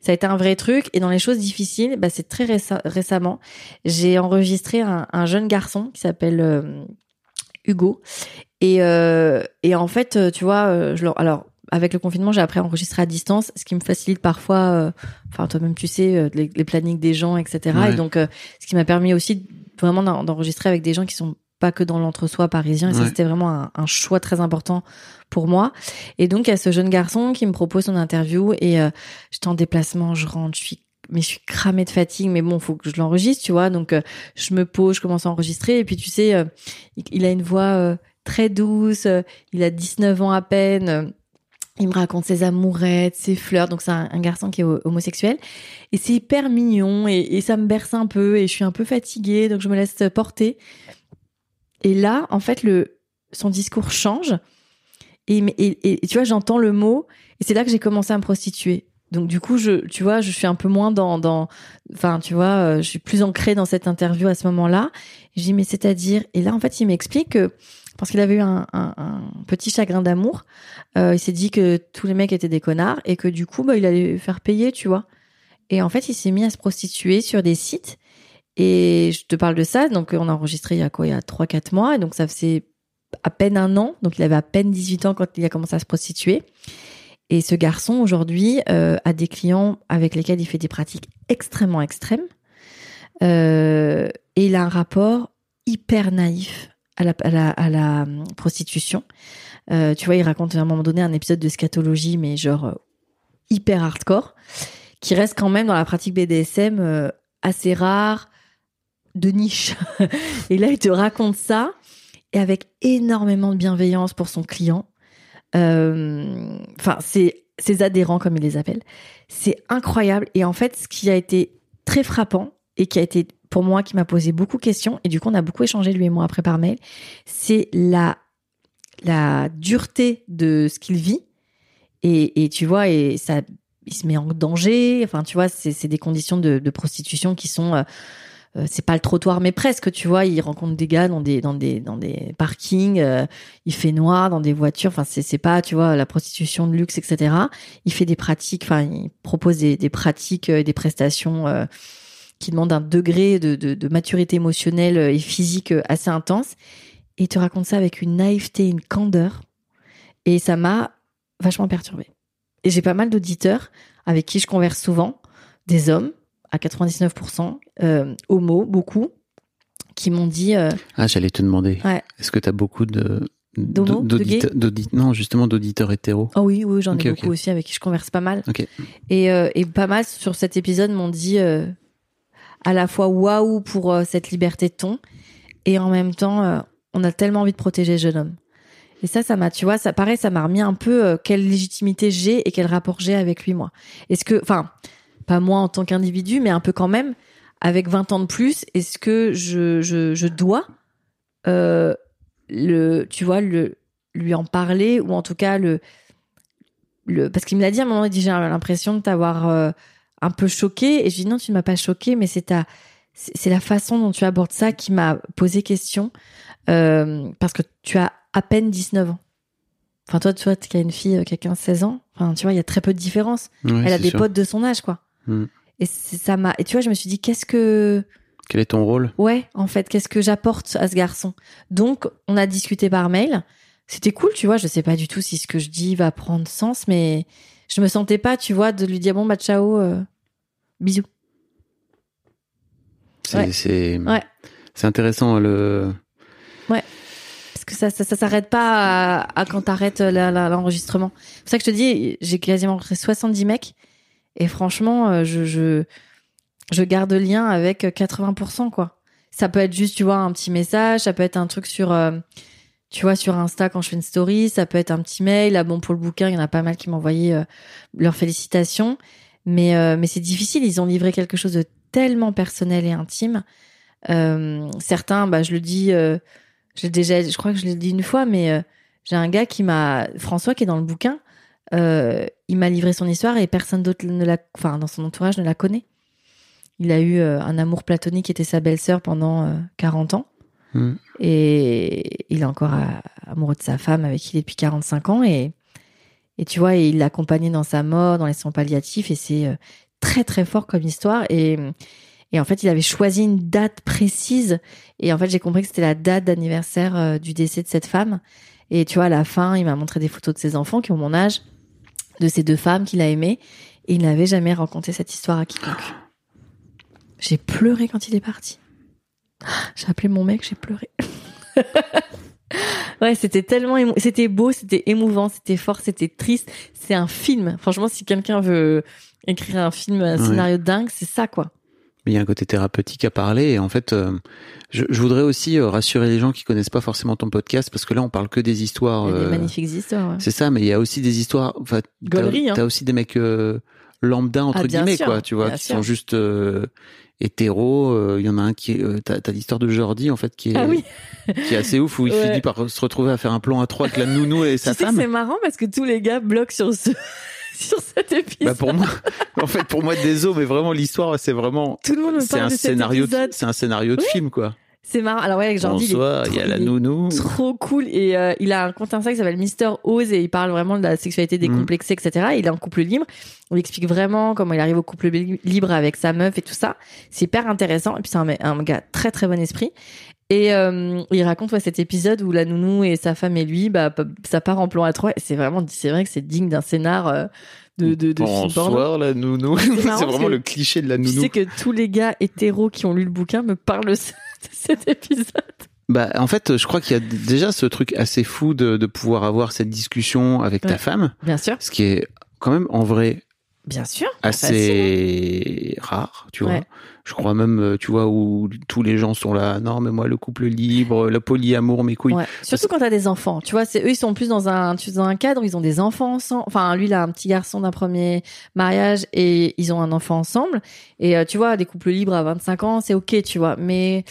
ça a été un vrai truc. Et dans les choses difficiles, bah, c'est très réce- récemment, j'ai enregistré un, un jeune garçon qui s'appelle Hugo. Et, euh, et en fait, tu vois, je, alors avec le confinement, j'ai appris à enregistrer à distance, ce qui me facilite parfois, euh, enfin toi-même tu sais, euh, les, les plannings des gens, etc. Ouais. Et donc, euh, ce qui m'a permis aussi vraiment d'en- d'enregistrer avec des gens qui sont pas que dans l'entre-soi parisien. Et ça, c'était vraiment un, un choix très important pour moi. Et donc, il y a ce jeune garçon qui me propose son interview et euh, j'étais en déplacement, je rentre, je suis mais je suis cramée de fatigue, mais bon, faut que je l'enregistre, tu vois. Donc, euh, je me pose, je commence à enregistrer. Et puis, tu sais, euh, il, il a une voix euh, très douce. euh, il a 19 ans à peine. Il me raconte ses amourettes, ses fleurs. Donc, c'est un, garçon qui est ho- homosexuel. Et c'est hyper mignon. Et, ça me berce un peu. Et je suis un peu fatiguée. Donc, je me laisse porter. Et là, en fait, le, son discours change. Et, tu vois, j'entends le mot. Et c'est là que j'ai commencé à me prostituer. Donc du coup, je, tu vois, je suis un peu moins dans, dans, enfin, tu vois, euh, je suis plus ancrée dans cette interview à ce moment-là. Je dis mais c'est-à-dire, et là en fait, il m'explique que parce qu'il avait eu un, petit chagrin d'amour, euh, il s'est dit que tous les mecs étaient des connards et que du coup, bah, il allait faire payer, tu vois. Et en fait, il s'est mis à se prostituer sur des sites. Et je te parle de ça, donc on a enregistré il y a quoi, il y a 3-4 mois, et donc ça faisait à peine un an, donc il avait à peine 18 ans quand il a commencé à se prostituer. Et ce garçon, aujourd'hui, euh, a des clients avec lesquels il fait des pratiques extrêmement extrêmes. Euh, et il a un rapport hyper naïf à la, hum, prostitution. Euh, tu vois, il raconte à un moment donné un épisode de scatologie, mais genre euh, hyper hardcore, qui reste quand même dans la pratique BDSM euh, assez rare, de niche. et là, il te raconte ça, et avec énormément de bienveillance pour son client. Euh, Enfin, ses adhérents, comme il les appelle. C'est incroyable. Et en fait, ce qui a été très frappant et qui a été pour moi, qui m'a posé beaucoup de questions, et du coup, on a beaucoup échangé, lui et moi, après par mail, c'est la, la dureté de ce qu'il vit. Et, et tu vois, et ça, il se met en danger. Enfin, tu vois, c'est des conditions de, de prostitution qui sont. euh, euh, c'est pas le trottoir, mais presque, tu vois. Il rencontre des gars dans des, dans des, dans des parkings. euh, il fait noir dans des voitures. Enfin, c'est c'est pas, tu vois, la prostitution de luxe, etc. Il fait des pratiques. Enfin, il propose des, des pratiques et des prestations euh, qui demandent un degré de, de, de maturité émotionnelle et physique euh, assez intense. Et il te raconte ça avec une naïveté, une candeur. Et ça m'a vachement perturbée. Et j'ai pas mal d'auditeurs avec qui je converse souvent, des hommes à 99%, euh, homo, beaucoup, qui m'ont dit euh, Ah, j'allais te demander. Ouais. Est-ce que tu as beaucoup de. D'auditeurs- d'audit- Non, justement, d'auditeurs hétéros. Oh oui, oui, j'en ai beaucoup aussi avec qui je converse pas mal. Et, euh, et pas mal sur cet épisode m'ont dit euh, à la fois waouh pour euh, cette liberté de ton et en même temps euh, on a tellement envie de protéger le jeune homme. Et ça, ça m'a, tu vois, ça paraît, ça m'a remis un peu euh, quelle légitimité j'ai et quel rapport j'ai avec lui, moi. Est-ce que, enfin, pas moi en tant qu'individu, mais un peu quand même, avec 20 ans de plus, est-ce que je, je, je dois, le, tu vois, le, lui en parler ou en tout cas le, le parce qu'il me l'a dit à un moment, il dit j'ai l'impression de t'avoir un peu choqué et je dis non, tu ne m'as pas choqué, mais c'est ta, c'est la façon dont tu abordes ça qui m'a posé question euh, parce que tu as à peine 19 ans. Enfin, toi, tu vois, qui as une fille qui a 15-16 ans, enfin, tu vois, il y a très peu de différence. Ouais, Elle a des sûr. potes de son âge, quoi. Hmm. Et ça m'a. Et tu vois, je me suis dit, qu'est-ce que. Quel est ton rôle? Ouais, en fait, qu'est-ce que j'apporte à ce garçon? Donc, on a discuté par mail. C'était cool, tu vois. Je sais pas du tout si ce que je dis va prendre sens, mais je me sentais pas, tu vois, de lui dire bon bah ciao, euh, bisous. C'est Ouais. c'est Ouais. intéressant le Parce que ça, ça, ça s'arrête pas à, à quand t'arrêtes la- l'enregistrement. C'est pour ça que je te dis, j'ai quasiment rencontré 70 mecs. Et franchement, euh, je, je, je garde lien avec 80%, quoi. Ça peut être juste, tu vois, un petit message. Ça peut être un truc sur, euh, tu vois, sur Insta quand je fais une story. Ça peut être un petit mail. Là, bon, pour le bouquin, il y en a pas mal qui envoyé euh, leurs félicitations. Mais, euh, mais c'est difficile. Ils ont livré quelque chose de tellement personnel et intime. Euh, certains, bah, je le dis, euh, je déjà, je crois que je l'ai dit une fois, mais euh, j'ai un gars qui m'a, François, qui est dans le bouquin, il m'a livré son histoire et personne d'autre ne la, enfin, dans son entourage ne la connaît. il a eu un amour platonique qui était sa belle-sœur pendant euh, 40 ans. Hmm. Et il est encore amoureux de sa femme avec qui il est depuis 45 ans. Et, et tu vois, il l'a accompagné dans sa mort, dans les soins palliatifs. Et c'est euh, très, très fort comme histoire. Et, et en fait, il avait choisi une date précise. Et en fait, j'ai compris que c'était la date d'anniversaire euh, du décès de cette femme. Et tu vois, à la fin, il m'a montré des photos de ses enfants qui ont mon âge, de ces deux femmes qu'il a aimées. Et il n'avait jamais raconté cette histoire à quiconque. J'ai pleuré quand il est parti. J'ai appelé mon mec, j'ai pleuré. ouais, c'était tellement c'était beau, c'était émouvant, c'était fort, c'était triste. C'est un film. Franchement, si quelqu'un veut écrire un film, un Ouais. scénario dingue, c'est ça quoi. Mais il y a un côté thérapeutique à parler. Et en fait, euh, je, je voudrais aussi euh, rassurer les gens qui connaissent pas forcément ton podcast, parce que là, on parle que des histoires. Il y a des euh, magnifiques histoires. ouais. C'est ça, mais il y a aussi des histoires. Enfin, t'as hein. t'as aussi des mecs euh, lambda entre Ah, guillemets, sûr, quoi. Tu vois, qui sûr. sont juste euh, hétéros. euh, Il y en a un qui est. euh, t'as t'as l'histoire de Jordi en fait qui est Ah oui. qui est assez ouf où il Ouais. finit par se retrouver à faire un plan à trois avec la nounou et sa tu sais que femme. c'est marrant parce que tous les gars bloquent sur ce sur cet épisode. Bah pour moi, en fait, pour moi, désolé, mais vraiment l'histoire, c'est vraiment. Tout le monde me C'est parle un de cet scénario, épisode. c'est un scénario de Oui. film, quoi. C'est marrant. Alors ouais, avec Jordi, il est Bonsoir, il y a la nounou. trop cool et euh, il a un compte Insta qui s'appelle Mister Oz et il parle vraiment de la sexualité décomplexée etc il est en couple libre il explique vraiment comment il arrive au couple li- libre avec sa meuf et tout ça c'est hyper intéressant et puis c'est un, un gars très très bon esprit et euh, il raconte ouais, cet épisode où la nounou et sa femme et lui bah ça part en plan à trois et c'est vraiment c'est vrai que c'est digne d'un scénar euh, de de, de. Bonsoir, la nounou. C'est vraiment le cliché de la tu nounou. sais que tous les gars hétéros qui ont lu le bouquin me parlent de cet épisode. Bah, en fait, je crois qu'il y a déjà ce truc assez fou de, de pouvoir avoir cette discussion avec ta femme, bien sûr. Ce qui est quand même en vrai bien sûr. facile, hein. assez rare, tu vois. Je crois même, euh, tu vois, où tous les gens sont là. Non, mais moi, le couple libre, le polyamour, mes couilles. Ouais. Surtout quand t'as des enfants. Tu vois, c'est eux, ils sont plus dans un, tu sais, dans un cadre, où ils ont des enfants ensemble. Enfin, lui, il a un petit garçon d'un premier mariage et ils ont un enfant ensemble. Et euh, tu vois, des couples libres à 25 ans, c'est ok, tu vois. Mais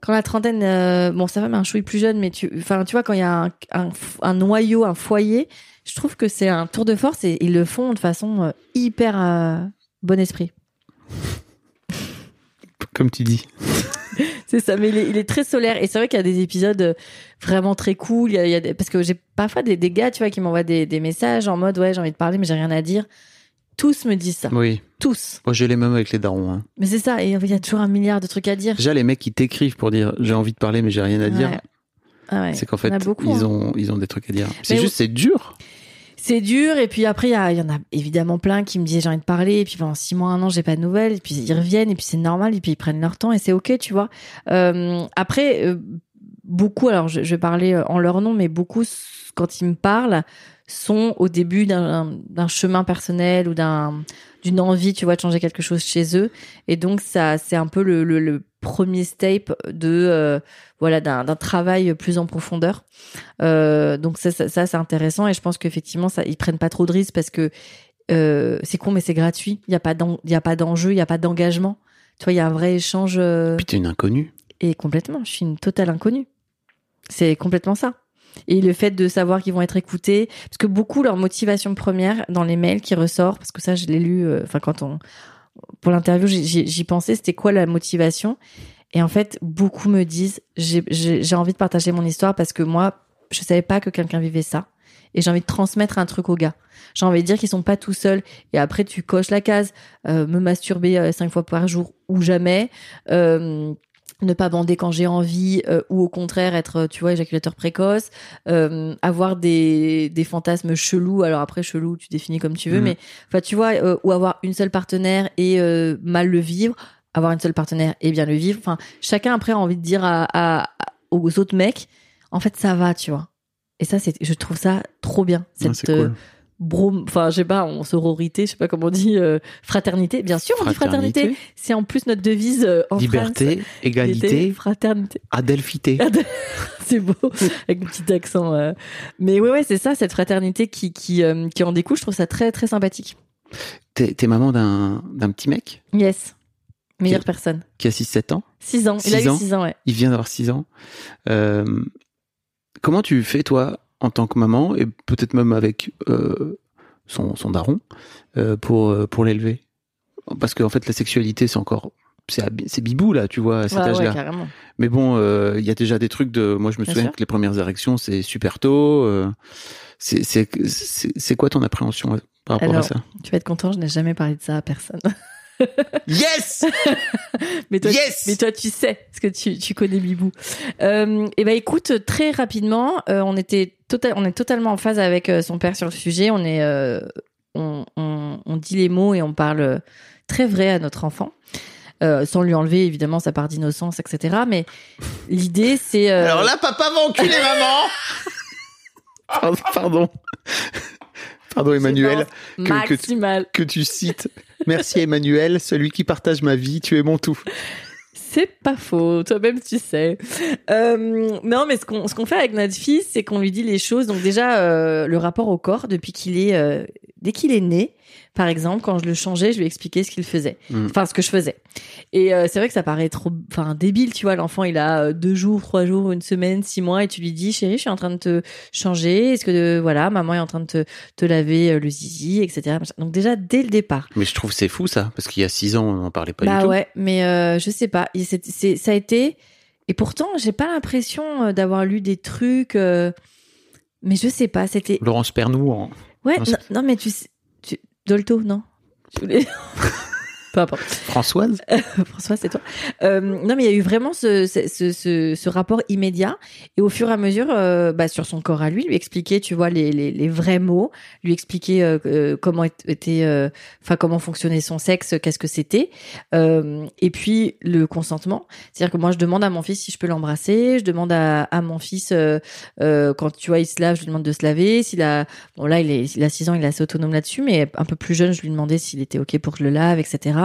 quand la trentaine, euh, bon, sa femme est un chouille plus jeune, mais tu, enfin, tu vois, quand il y a un, un, un noyau, un foyer, je trouve que c'est un tour de force et ils le font de façon euh, hyper euh, bon esprit. Comme tu dis. C'est ça, mais il est, il est très solaire. Et c'est vrai qu'il y a des épisodes euh, vraiment très cool. Il y a, il y a des- parce que j'ai parfois des, des gars, tu vois, qui m'envoient des, des messages en mode ouais, j'ai envie de parler, mais j'ai rien à dire. Tous me disent ça. Oui. Tous. Moi, j'ai les mêmes avec les darons. hein. Mais c'est ça. Et il y a toujours un milliard de trucs à dire. Déjà, les mecs qui t'écrivent pour dire j'ai envie de parler, mais j'ai rien à dire. Ah ouais. C'est qu'en fait, beaucoup, ils hein. ont, ils ont des trucs à dire. C'est juste, c'est dur. C'est dur. Et puis après, il y, en a évidemment plein qui me disent j'ai envie de parler. Et puis pendant six mois, un an, j'ai pas de nouvelles. Et puis ils reviennent. Et puis c'est normal. Et puis ils prennent leur temps. Et c'est ok, tu vois. Euh, après, euh, beaucoup, alors je, je vais parler euh, en leur nom, mais beaucoup, quand ils me parlent, sont au début d'un d'un chemin personnel ou d'un d'une envie, tu vois, de changer quelque chose chez eux. Et donc ça, c'est un peu le, le, le premier step de euh, voilà d'un travail plus en profondeur. Euh, donc ça, ça, ça, c'est intéressant et je pense qu'effectivement ça, ils prennent pas trop de risques parce que euh, c'est con mais c'est gratuit. Il y a pas il y a pas d'enjeu, il y a pas d'engagement. Tu vois, il y a un vrai échange. Puis t'es une inconnue. et complètement, je suis une totale inconnue. C'est complètement ça. Et le fait de savoir qu'ils vont être écoutés, parce que beaucoup leur motivation première dans les mails qui ressort, parce que ça je l'ai lu, enfin quand on pour l'interview j'y- pensais, c'était quoi la motivation? Et en fait beaucoup me disent j'ai envie de partager mon histoire parce que moi je savais pas que quelqu'un vivait ça et j'ai envie de transmettre un truc aux gars. J'ai envie de dire qu'ils sont pas tout seuls. Et après, tu coches la case, euh, me masturber euh, cinq fois par jour ou jamais, euh, ne pas bander quand j'ai envie, euh, ou au contraire être, tu vois, éjaculateur précoce, euh, avoir des, des fantasmes chelous. Alors après, chelou, tu définis comme tu veux, Mhm. mais enfin, tu vois, euh, ou avoir une seule partenaire et mal le vivre, avoir une seule partenaire et bien le vivre. Enfin, chacun après a envie de dire à, aux autres mecs, en fait, ça va, tu vois. Et ça, c'est, je trouve ça trop bien. Cette. Brom, enfin, je sais pas, en sororité, je sais pas comment on dit, euh, fraternité. Bien sûr, on dit fraternité. C'est en plus notre devise euh, en France. Liberté, égalité, fraternité. adelphité. C'est beau, avec un petit accent. euh. Mais ouais, ouais, c'est ça, cette fraternité qui, qui, euh, qui en découle. Je trouve ça très, très sympathique. T'es t'es maman d'un d'un petit mec? Yes. Meilleure personne. qui a 6-7 ans? 6 ans. Il a Six eu ans 6 ans, ouais. Il vient d'avoir 6 ans. Comment tu fais, toi, en tant que maman, et peut-être même avec euh, son, son daron, euh, pour, euh, pour l'élever Parce qu'en fait, la sexualité, c'est encore c'est bibou là, tu vois, à cet Ouais, ouais, âge-là. carrément. Mais bon, euh, il y a déjà des trucs de. Moi, je me Bien souviens sûr. que les premières érections, c'est super tôt. c'est quoi ton appréhension par rapport à ça? Tu vas être content, je n'ai jamais parlé de ça à personne. Yes. mais, toi, Yes mais toi, tu sais, parce que tu, tu connais Bibou. Euh, et ben écoute, très rapidement, euh, on était total, on est totalement en phase avec euh, son père sur le sujet. On est, euh, on, on, on dit les mots et on parle très vrai à notre enfant. Euh, sans lui enlever évidemment sa part d'innocence, etc. Mais l'idée, c'est euh, Alors là, papa va enculer maman. pardon, pardon, pardon, Emmanuel, que- que- maximal. que tu cites. Merci Emmanuel, celui qui partage ma vie. Tu es mon tout. C'est pas faux, toi-même tu sais. Euh, non, mais ce qu'on ce qu'on fait avec notre fils, c'est qu'on lui dit les choses. Donc déjà, euh, le rapport au corps depuis qu'il est euh, dès qu'il est né, par exemple, quand je le changeais, je lui expliquais ce qu'il faisait, Mm. enfin ce que je faisais. Et euh, c'est vrai que ça paraît trop, enfin débile, tu vois. L'enfant, il a euh, deux jours, trois jours, une semaine, six mois, et tu lui dis, chérie, je suis en train de te changer. Est-ce que euh, voilà, maman est en train de te te laver euh, le zizi, etc. Donc déjà dès le départ. Mais je trouve c'est fou ça, parce qu'il y a six ans, on n'en parlait pas bah du tout. ouais, mais je sais pas. Ça a été. Et pourtant, j'ai pas l'impression d'avoir lu des trucs. Mais je sais pas. C'était. Laurence Pernou en. Ouais. Non, non, mais tu sais. Dolto, non? Je voulais- Peu importe. Françoise? François, c'est toi. Euh, non, mais il y a eu vraiment ce, ce, ce, ce- rapport immédiat. Et au fur et à mesure, euh, bah, sur son corps à lui, lui expliquer, tu vois, les, les, les vrais mots, lui expliquer euh, euh, comment était, euh, enfin, comment fonctionnait son sexe, qu'est-ce que c'était. Euh, et puis, le consentement. C'est-à-dire que moi, je demande à mon fils si je peux l'embrasser. Je demande à, à mon fils, euh, euh, quand tu vois, il se lave, je lui demande de se laver. S'il a, bon, là, il, est, il a 6 ans, il est assez autonome là-dessus, mais un peu plus jeune, je lui demandais s'il était OK pour que je le lave, etc.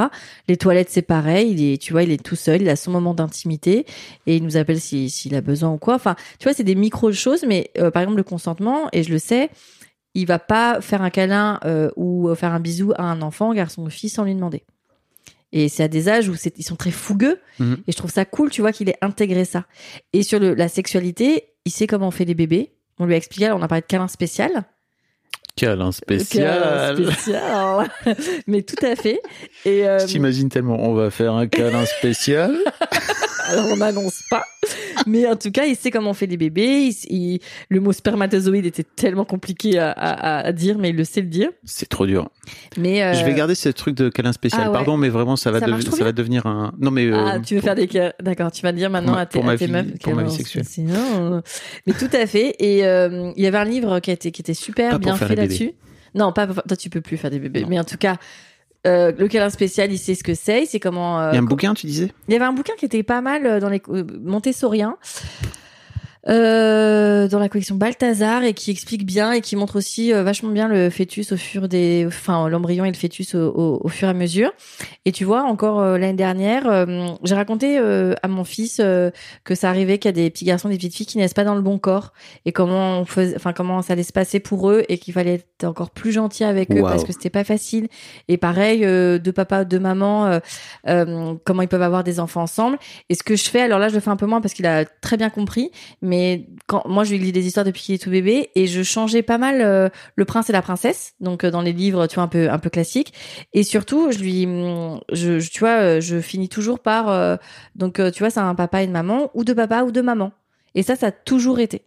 Les toilettes, c'est pareil. Il est, tu vois, il est tout seul. Il a son moment d'intimité et il nous appelle si- s'il a besoin ou quoi. Enfin, tu vois, c'est des micro choses, mais euh, par exemple, le consentement, et je le sais, il va pas faire un câlin euh, ou faire un bisou à un enfant, garçon ou fille, sans lui demander. Et c'est à des âges où ils sont très fougueux. Mhm. Et je trouve ça cool, tu vois, qu'il ait intégré ça. Et sur le, la sexualité, il sait comment on fait les bébés. On lui a expliqué, on a parlé de câlin spécial. Câlin spécial. Câlin spécial. Mais tout à fait. Et, euh, Je t'imagine tellement. On va faire un câlin spécial. Alors on n'annonce pas, mais en tout cas, il sait comment on fait les bébés. Il- il- le mot spermatozoïde était tellement compliqué à, à- à dire, mais il le sait le dire. C'est trop dur. Mais euh, Je vais garder ce truc de câlin spécial. ah ouais. Pardon, mais vraiment, ça va, Ça ça va devenir un. Non, mais. euh, Ah, tu veux pour- faire des D'accord, tu vas dire maintenant à tes, pour ma à tes vie- meufs. pour ma vie sexuelle. c'est- non. Mais tout à fait. Et euh, il y avait un livre qui était qui était super Pas bien fait là-dessus. Non, pas toi tu peux plus faire des bébés, Non. mais en tout cas. Euh, le câlin spécial, il sait ce que c'est, il sait comment. euh, Il y a un bouquin, tu disais? Il y avait un bouquin qui était pas mal euh, dans les euh, Montessoriens. Euh, dans la collection Balthazar et qui explique bien et qui montre aussi euh, vachement bien le fœtus au fur des enfin l'embryon et le fœtus au, au, au fur et à mesure. Et tu vois encore euh, l'année dernière j'ai raconté à mon fils que ça arrivait qu'il y a des petits garçons des petites filles qui naissent pas dans le bon corps et comment on faisait enfin comment ça allait se passer pour eux et qu'il fallait être encore plus gentil avec eux parce que c'était pas facile. Et pareil deux papas deux mamans euh, euh, comment ils peuvent avoir des enfants ensemble. Et ce que je fais, alors là, je le fais un peu moins parce qu'il a très bien compris, mais quand moi, je lui lis des histoires depuis qu'il est tout bébé et je changeais pas mal euh, le prince et la princesse, donc euh, dans les livres, tu vois, un peu un peu classiques. Et surtout, je lui, hum, je, je- tu vois, euh, je finis toujours par, euh, donc euh, tu vois, c'est un papa et une maman ou deux papas ou deux mamans. Et ça, ça a toujours été.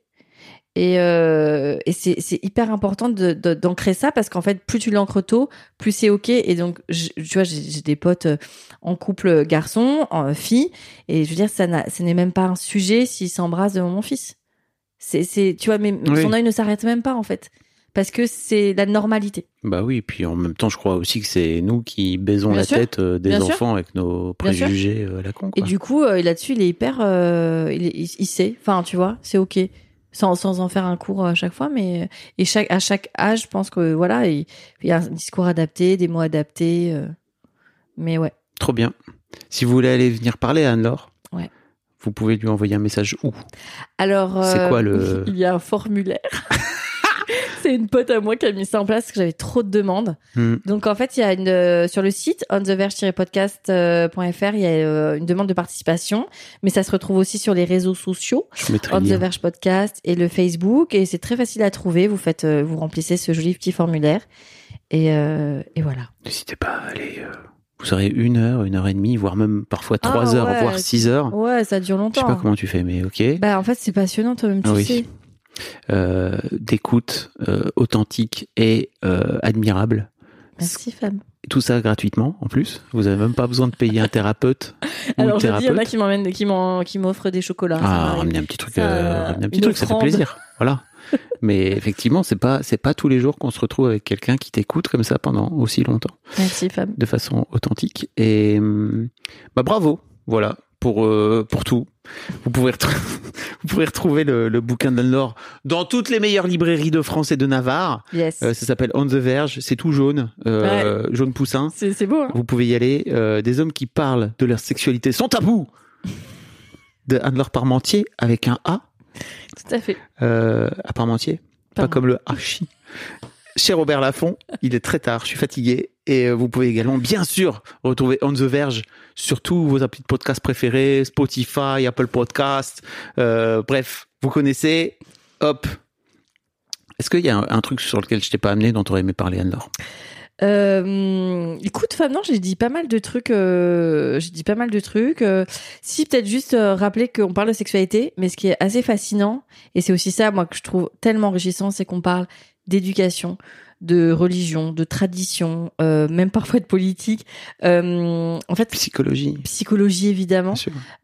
Et, euh, et c'est hyper important de- de- d'ancrer ça parce qu'en fait, plus tu l'ancres tôt, plus c'est ok. Et donc, je- tu vois, j'ai des potes euh, en couple garçon, en fille, et je veux dire, ça n'est même pas un sujet s'ils s'embrassent devant mon fils. C'est, tu vois, mais Oui. son œil ne s'arrête même pas en fait, parce que c'est la normalité. Bah oui, et puis en même temps, je crois aussi que c'est nous qui baisons Bien la sûr. tête euh, des Bien sûr. enfants avec nos préjugés euh, à la con. Et du coup, euh, là-dessus, il est hyper, euh, il, est- il, il sait, enfin, tu vois, c'est ok, sans, sans en faire un cours à chaque fois, mais et chaque à chaque âge, je pense que voilà, il, il y a un discours adapté, des mots adaptés, euh, mais ouais. Trop bien. Si vous voulez aller venir parler à Anne-Laure, Ouais. vous pouvez lui envoyer un message où? Alors, C'est euh, quoi le- Il y a un formulaire. C'est une pote à moi qui a mis ça en place parce que j'avais trop de demandes. Hmm. Donc en fait, il y a une euh, sur le site ontheverge-podcast.fr, il y a euh, une demande de participation, mais ça se retrouve aussi sur les réseaux sociaux, Je On the. Verge Podcast et le Facebook, et c'est très facile à trouver. Vous faites, euh, vous remplissez ce joli petit formulaire, et, euh, et voilà. N'hésitez pas à aller euh, Vous aurez une heure, une heure et demie, voire même parfois trois Ah, heures, ouais. voire six heures. Ouais, ça dure Je longtemps. sais pas comment tu fais, mais ok. Bah, en fait, c'est passionnant, toi-même, tu Oui. sais. Euh, D'écoute euh, authentique et euh, admirable. Merci, Fab. Tout ça gratuitement en plus. Vous avez même pas besoin de payer un thérapeute ou Alors, une je dis, il y en a qui m'emmènent, m'offrent des chocolats. Ah, ramener un petit truc, Ça, un petit truc, ça fait plaisir. Voilà. Mais effectivement, c'est pas c'est pas tous les jours qu'on se retrouve avec quelqu'un qui t'écoute comme ça pendant aussi longtemps, Merci, Fab. de façon authentique. Et hum, bah bravo, voilà pour euh, pour tout. Vous pouvez retrouver vous pourrez retrouver le, le bouquin d'Anne-Laure dans toutes les meilleures librairies de France et de Navarre. Yes. Euh, ça s'appelle On the Verge. C'est tout jaune, euh, jaune poussin. c'est beau, hein Vous pouvez y aller. Des hommes qui parlent de leur sexualité sans tabou. De Anne-Laure Parmentier avec un A. Tout à fait. Euh, à Parmentier. Pas comme le Archi. Chez Robert Laffont, il est très tard, je suis fatigué. Et euh, vous pouvez également, bien sûr, retrouver On the Verge sur tous vos applis de podcast préférés, Spotify, Apple Podcast. euh, bref, vous connaissez. Hop. Est-ce qu'il y a un, truc sur lequel je t'ai pas amené dont tu aurais aimé parler, Anne-Laure? Euh, écoute, Fab, non, j'ai dit pas mal de trucs. j'ai dit pas mal de trucs. si peut-être juste rappeler qu'on parle de sexualité, mais ce qui est assez fascinant, et c'est aussi ça, moi, que je trouve tellement enrichissant, c'est qu'on parle d'éducation, de religion, de tradition, euh, même parfois de politique. Euh, en fait, Psychologie, psychologie évidemment.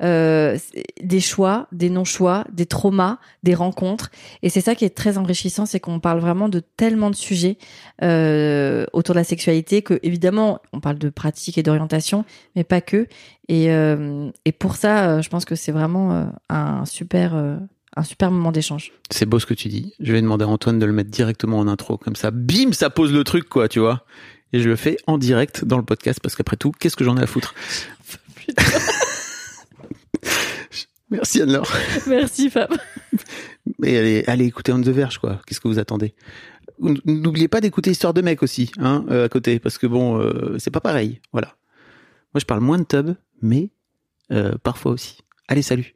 euh, des choix, des non-choix, des traumas, des rencontres. Et c'est ça qui est très enrichissant, c'est qu'on parle vraiment de tellement de sujets euh, autour de la sexualité que évidemment on parle de pratique et d'orientation, mais pas que. Et, euh, et pour ça, euh, je pense que c'est vraiment euh, un super euh, un super moment d'échange. C'est beau ce que tu dis. Je vais demander à Antoine de le mettre directement en intro. Comme ça, bim, ça pose le truc, quoi, tu vois. Et je le fais en direct dans le podcast parce qu'après tout, qu'est-ce que j'en ai à foutre? Merci Anne-Laure. Merci Fab. Et allez, allez écouter On the Verge, quoi. Qu'est-ce que vous attendez? N'oubliez pas d'écouter Histoire de mec aussi, hein, euh, à côté, parce que bon, euh, c'est pas pareil. Voilà. Moi, je parle moins de tub, mais euh, parfois aussi. Allez, salut.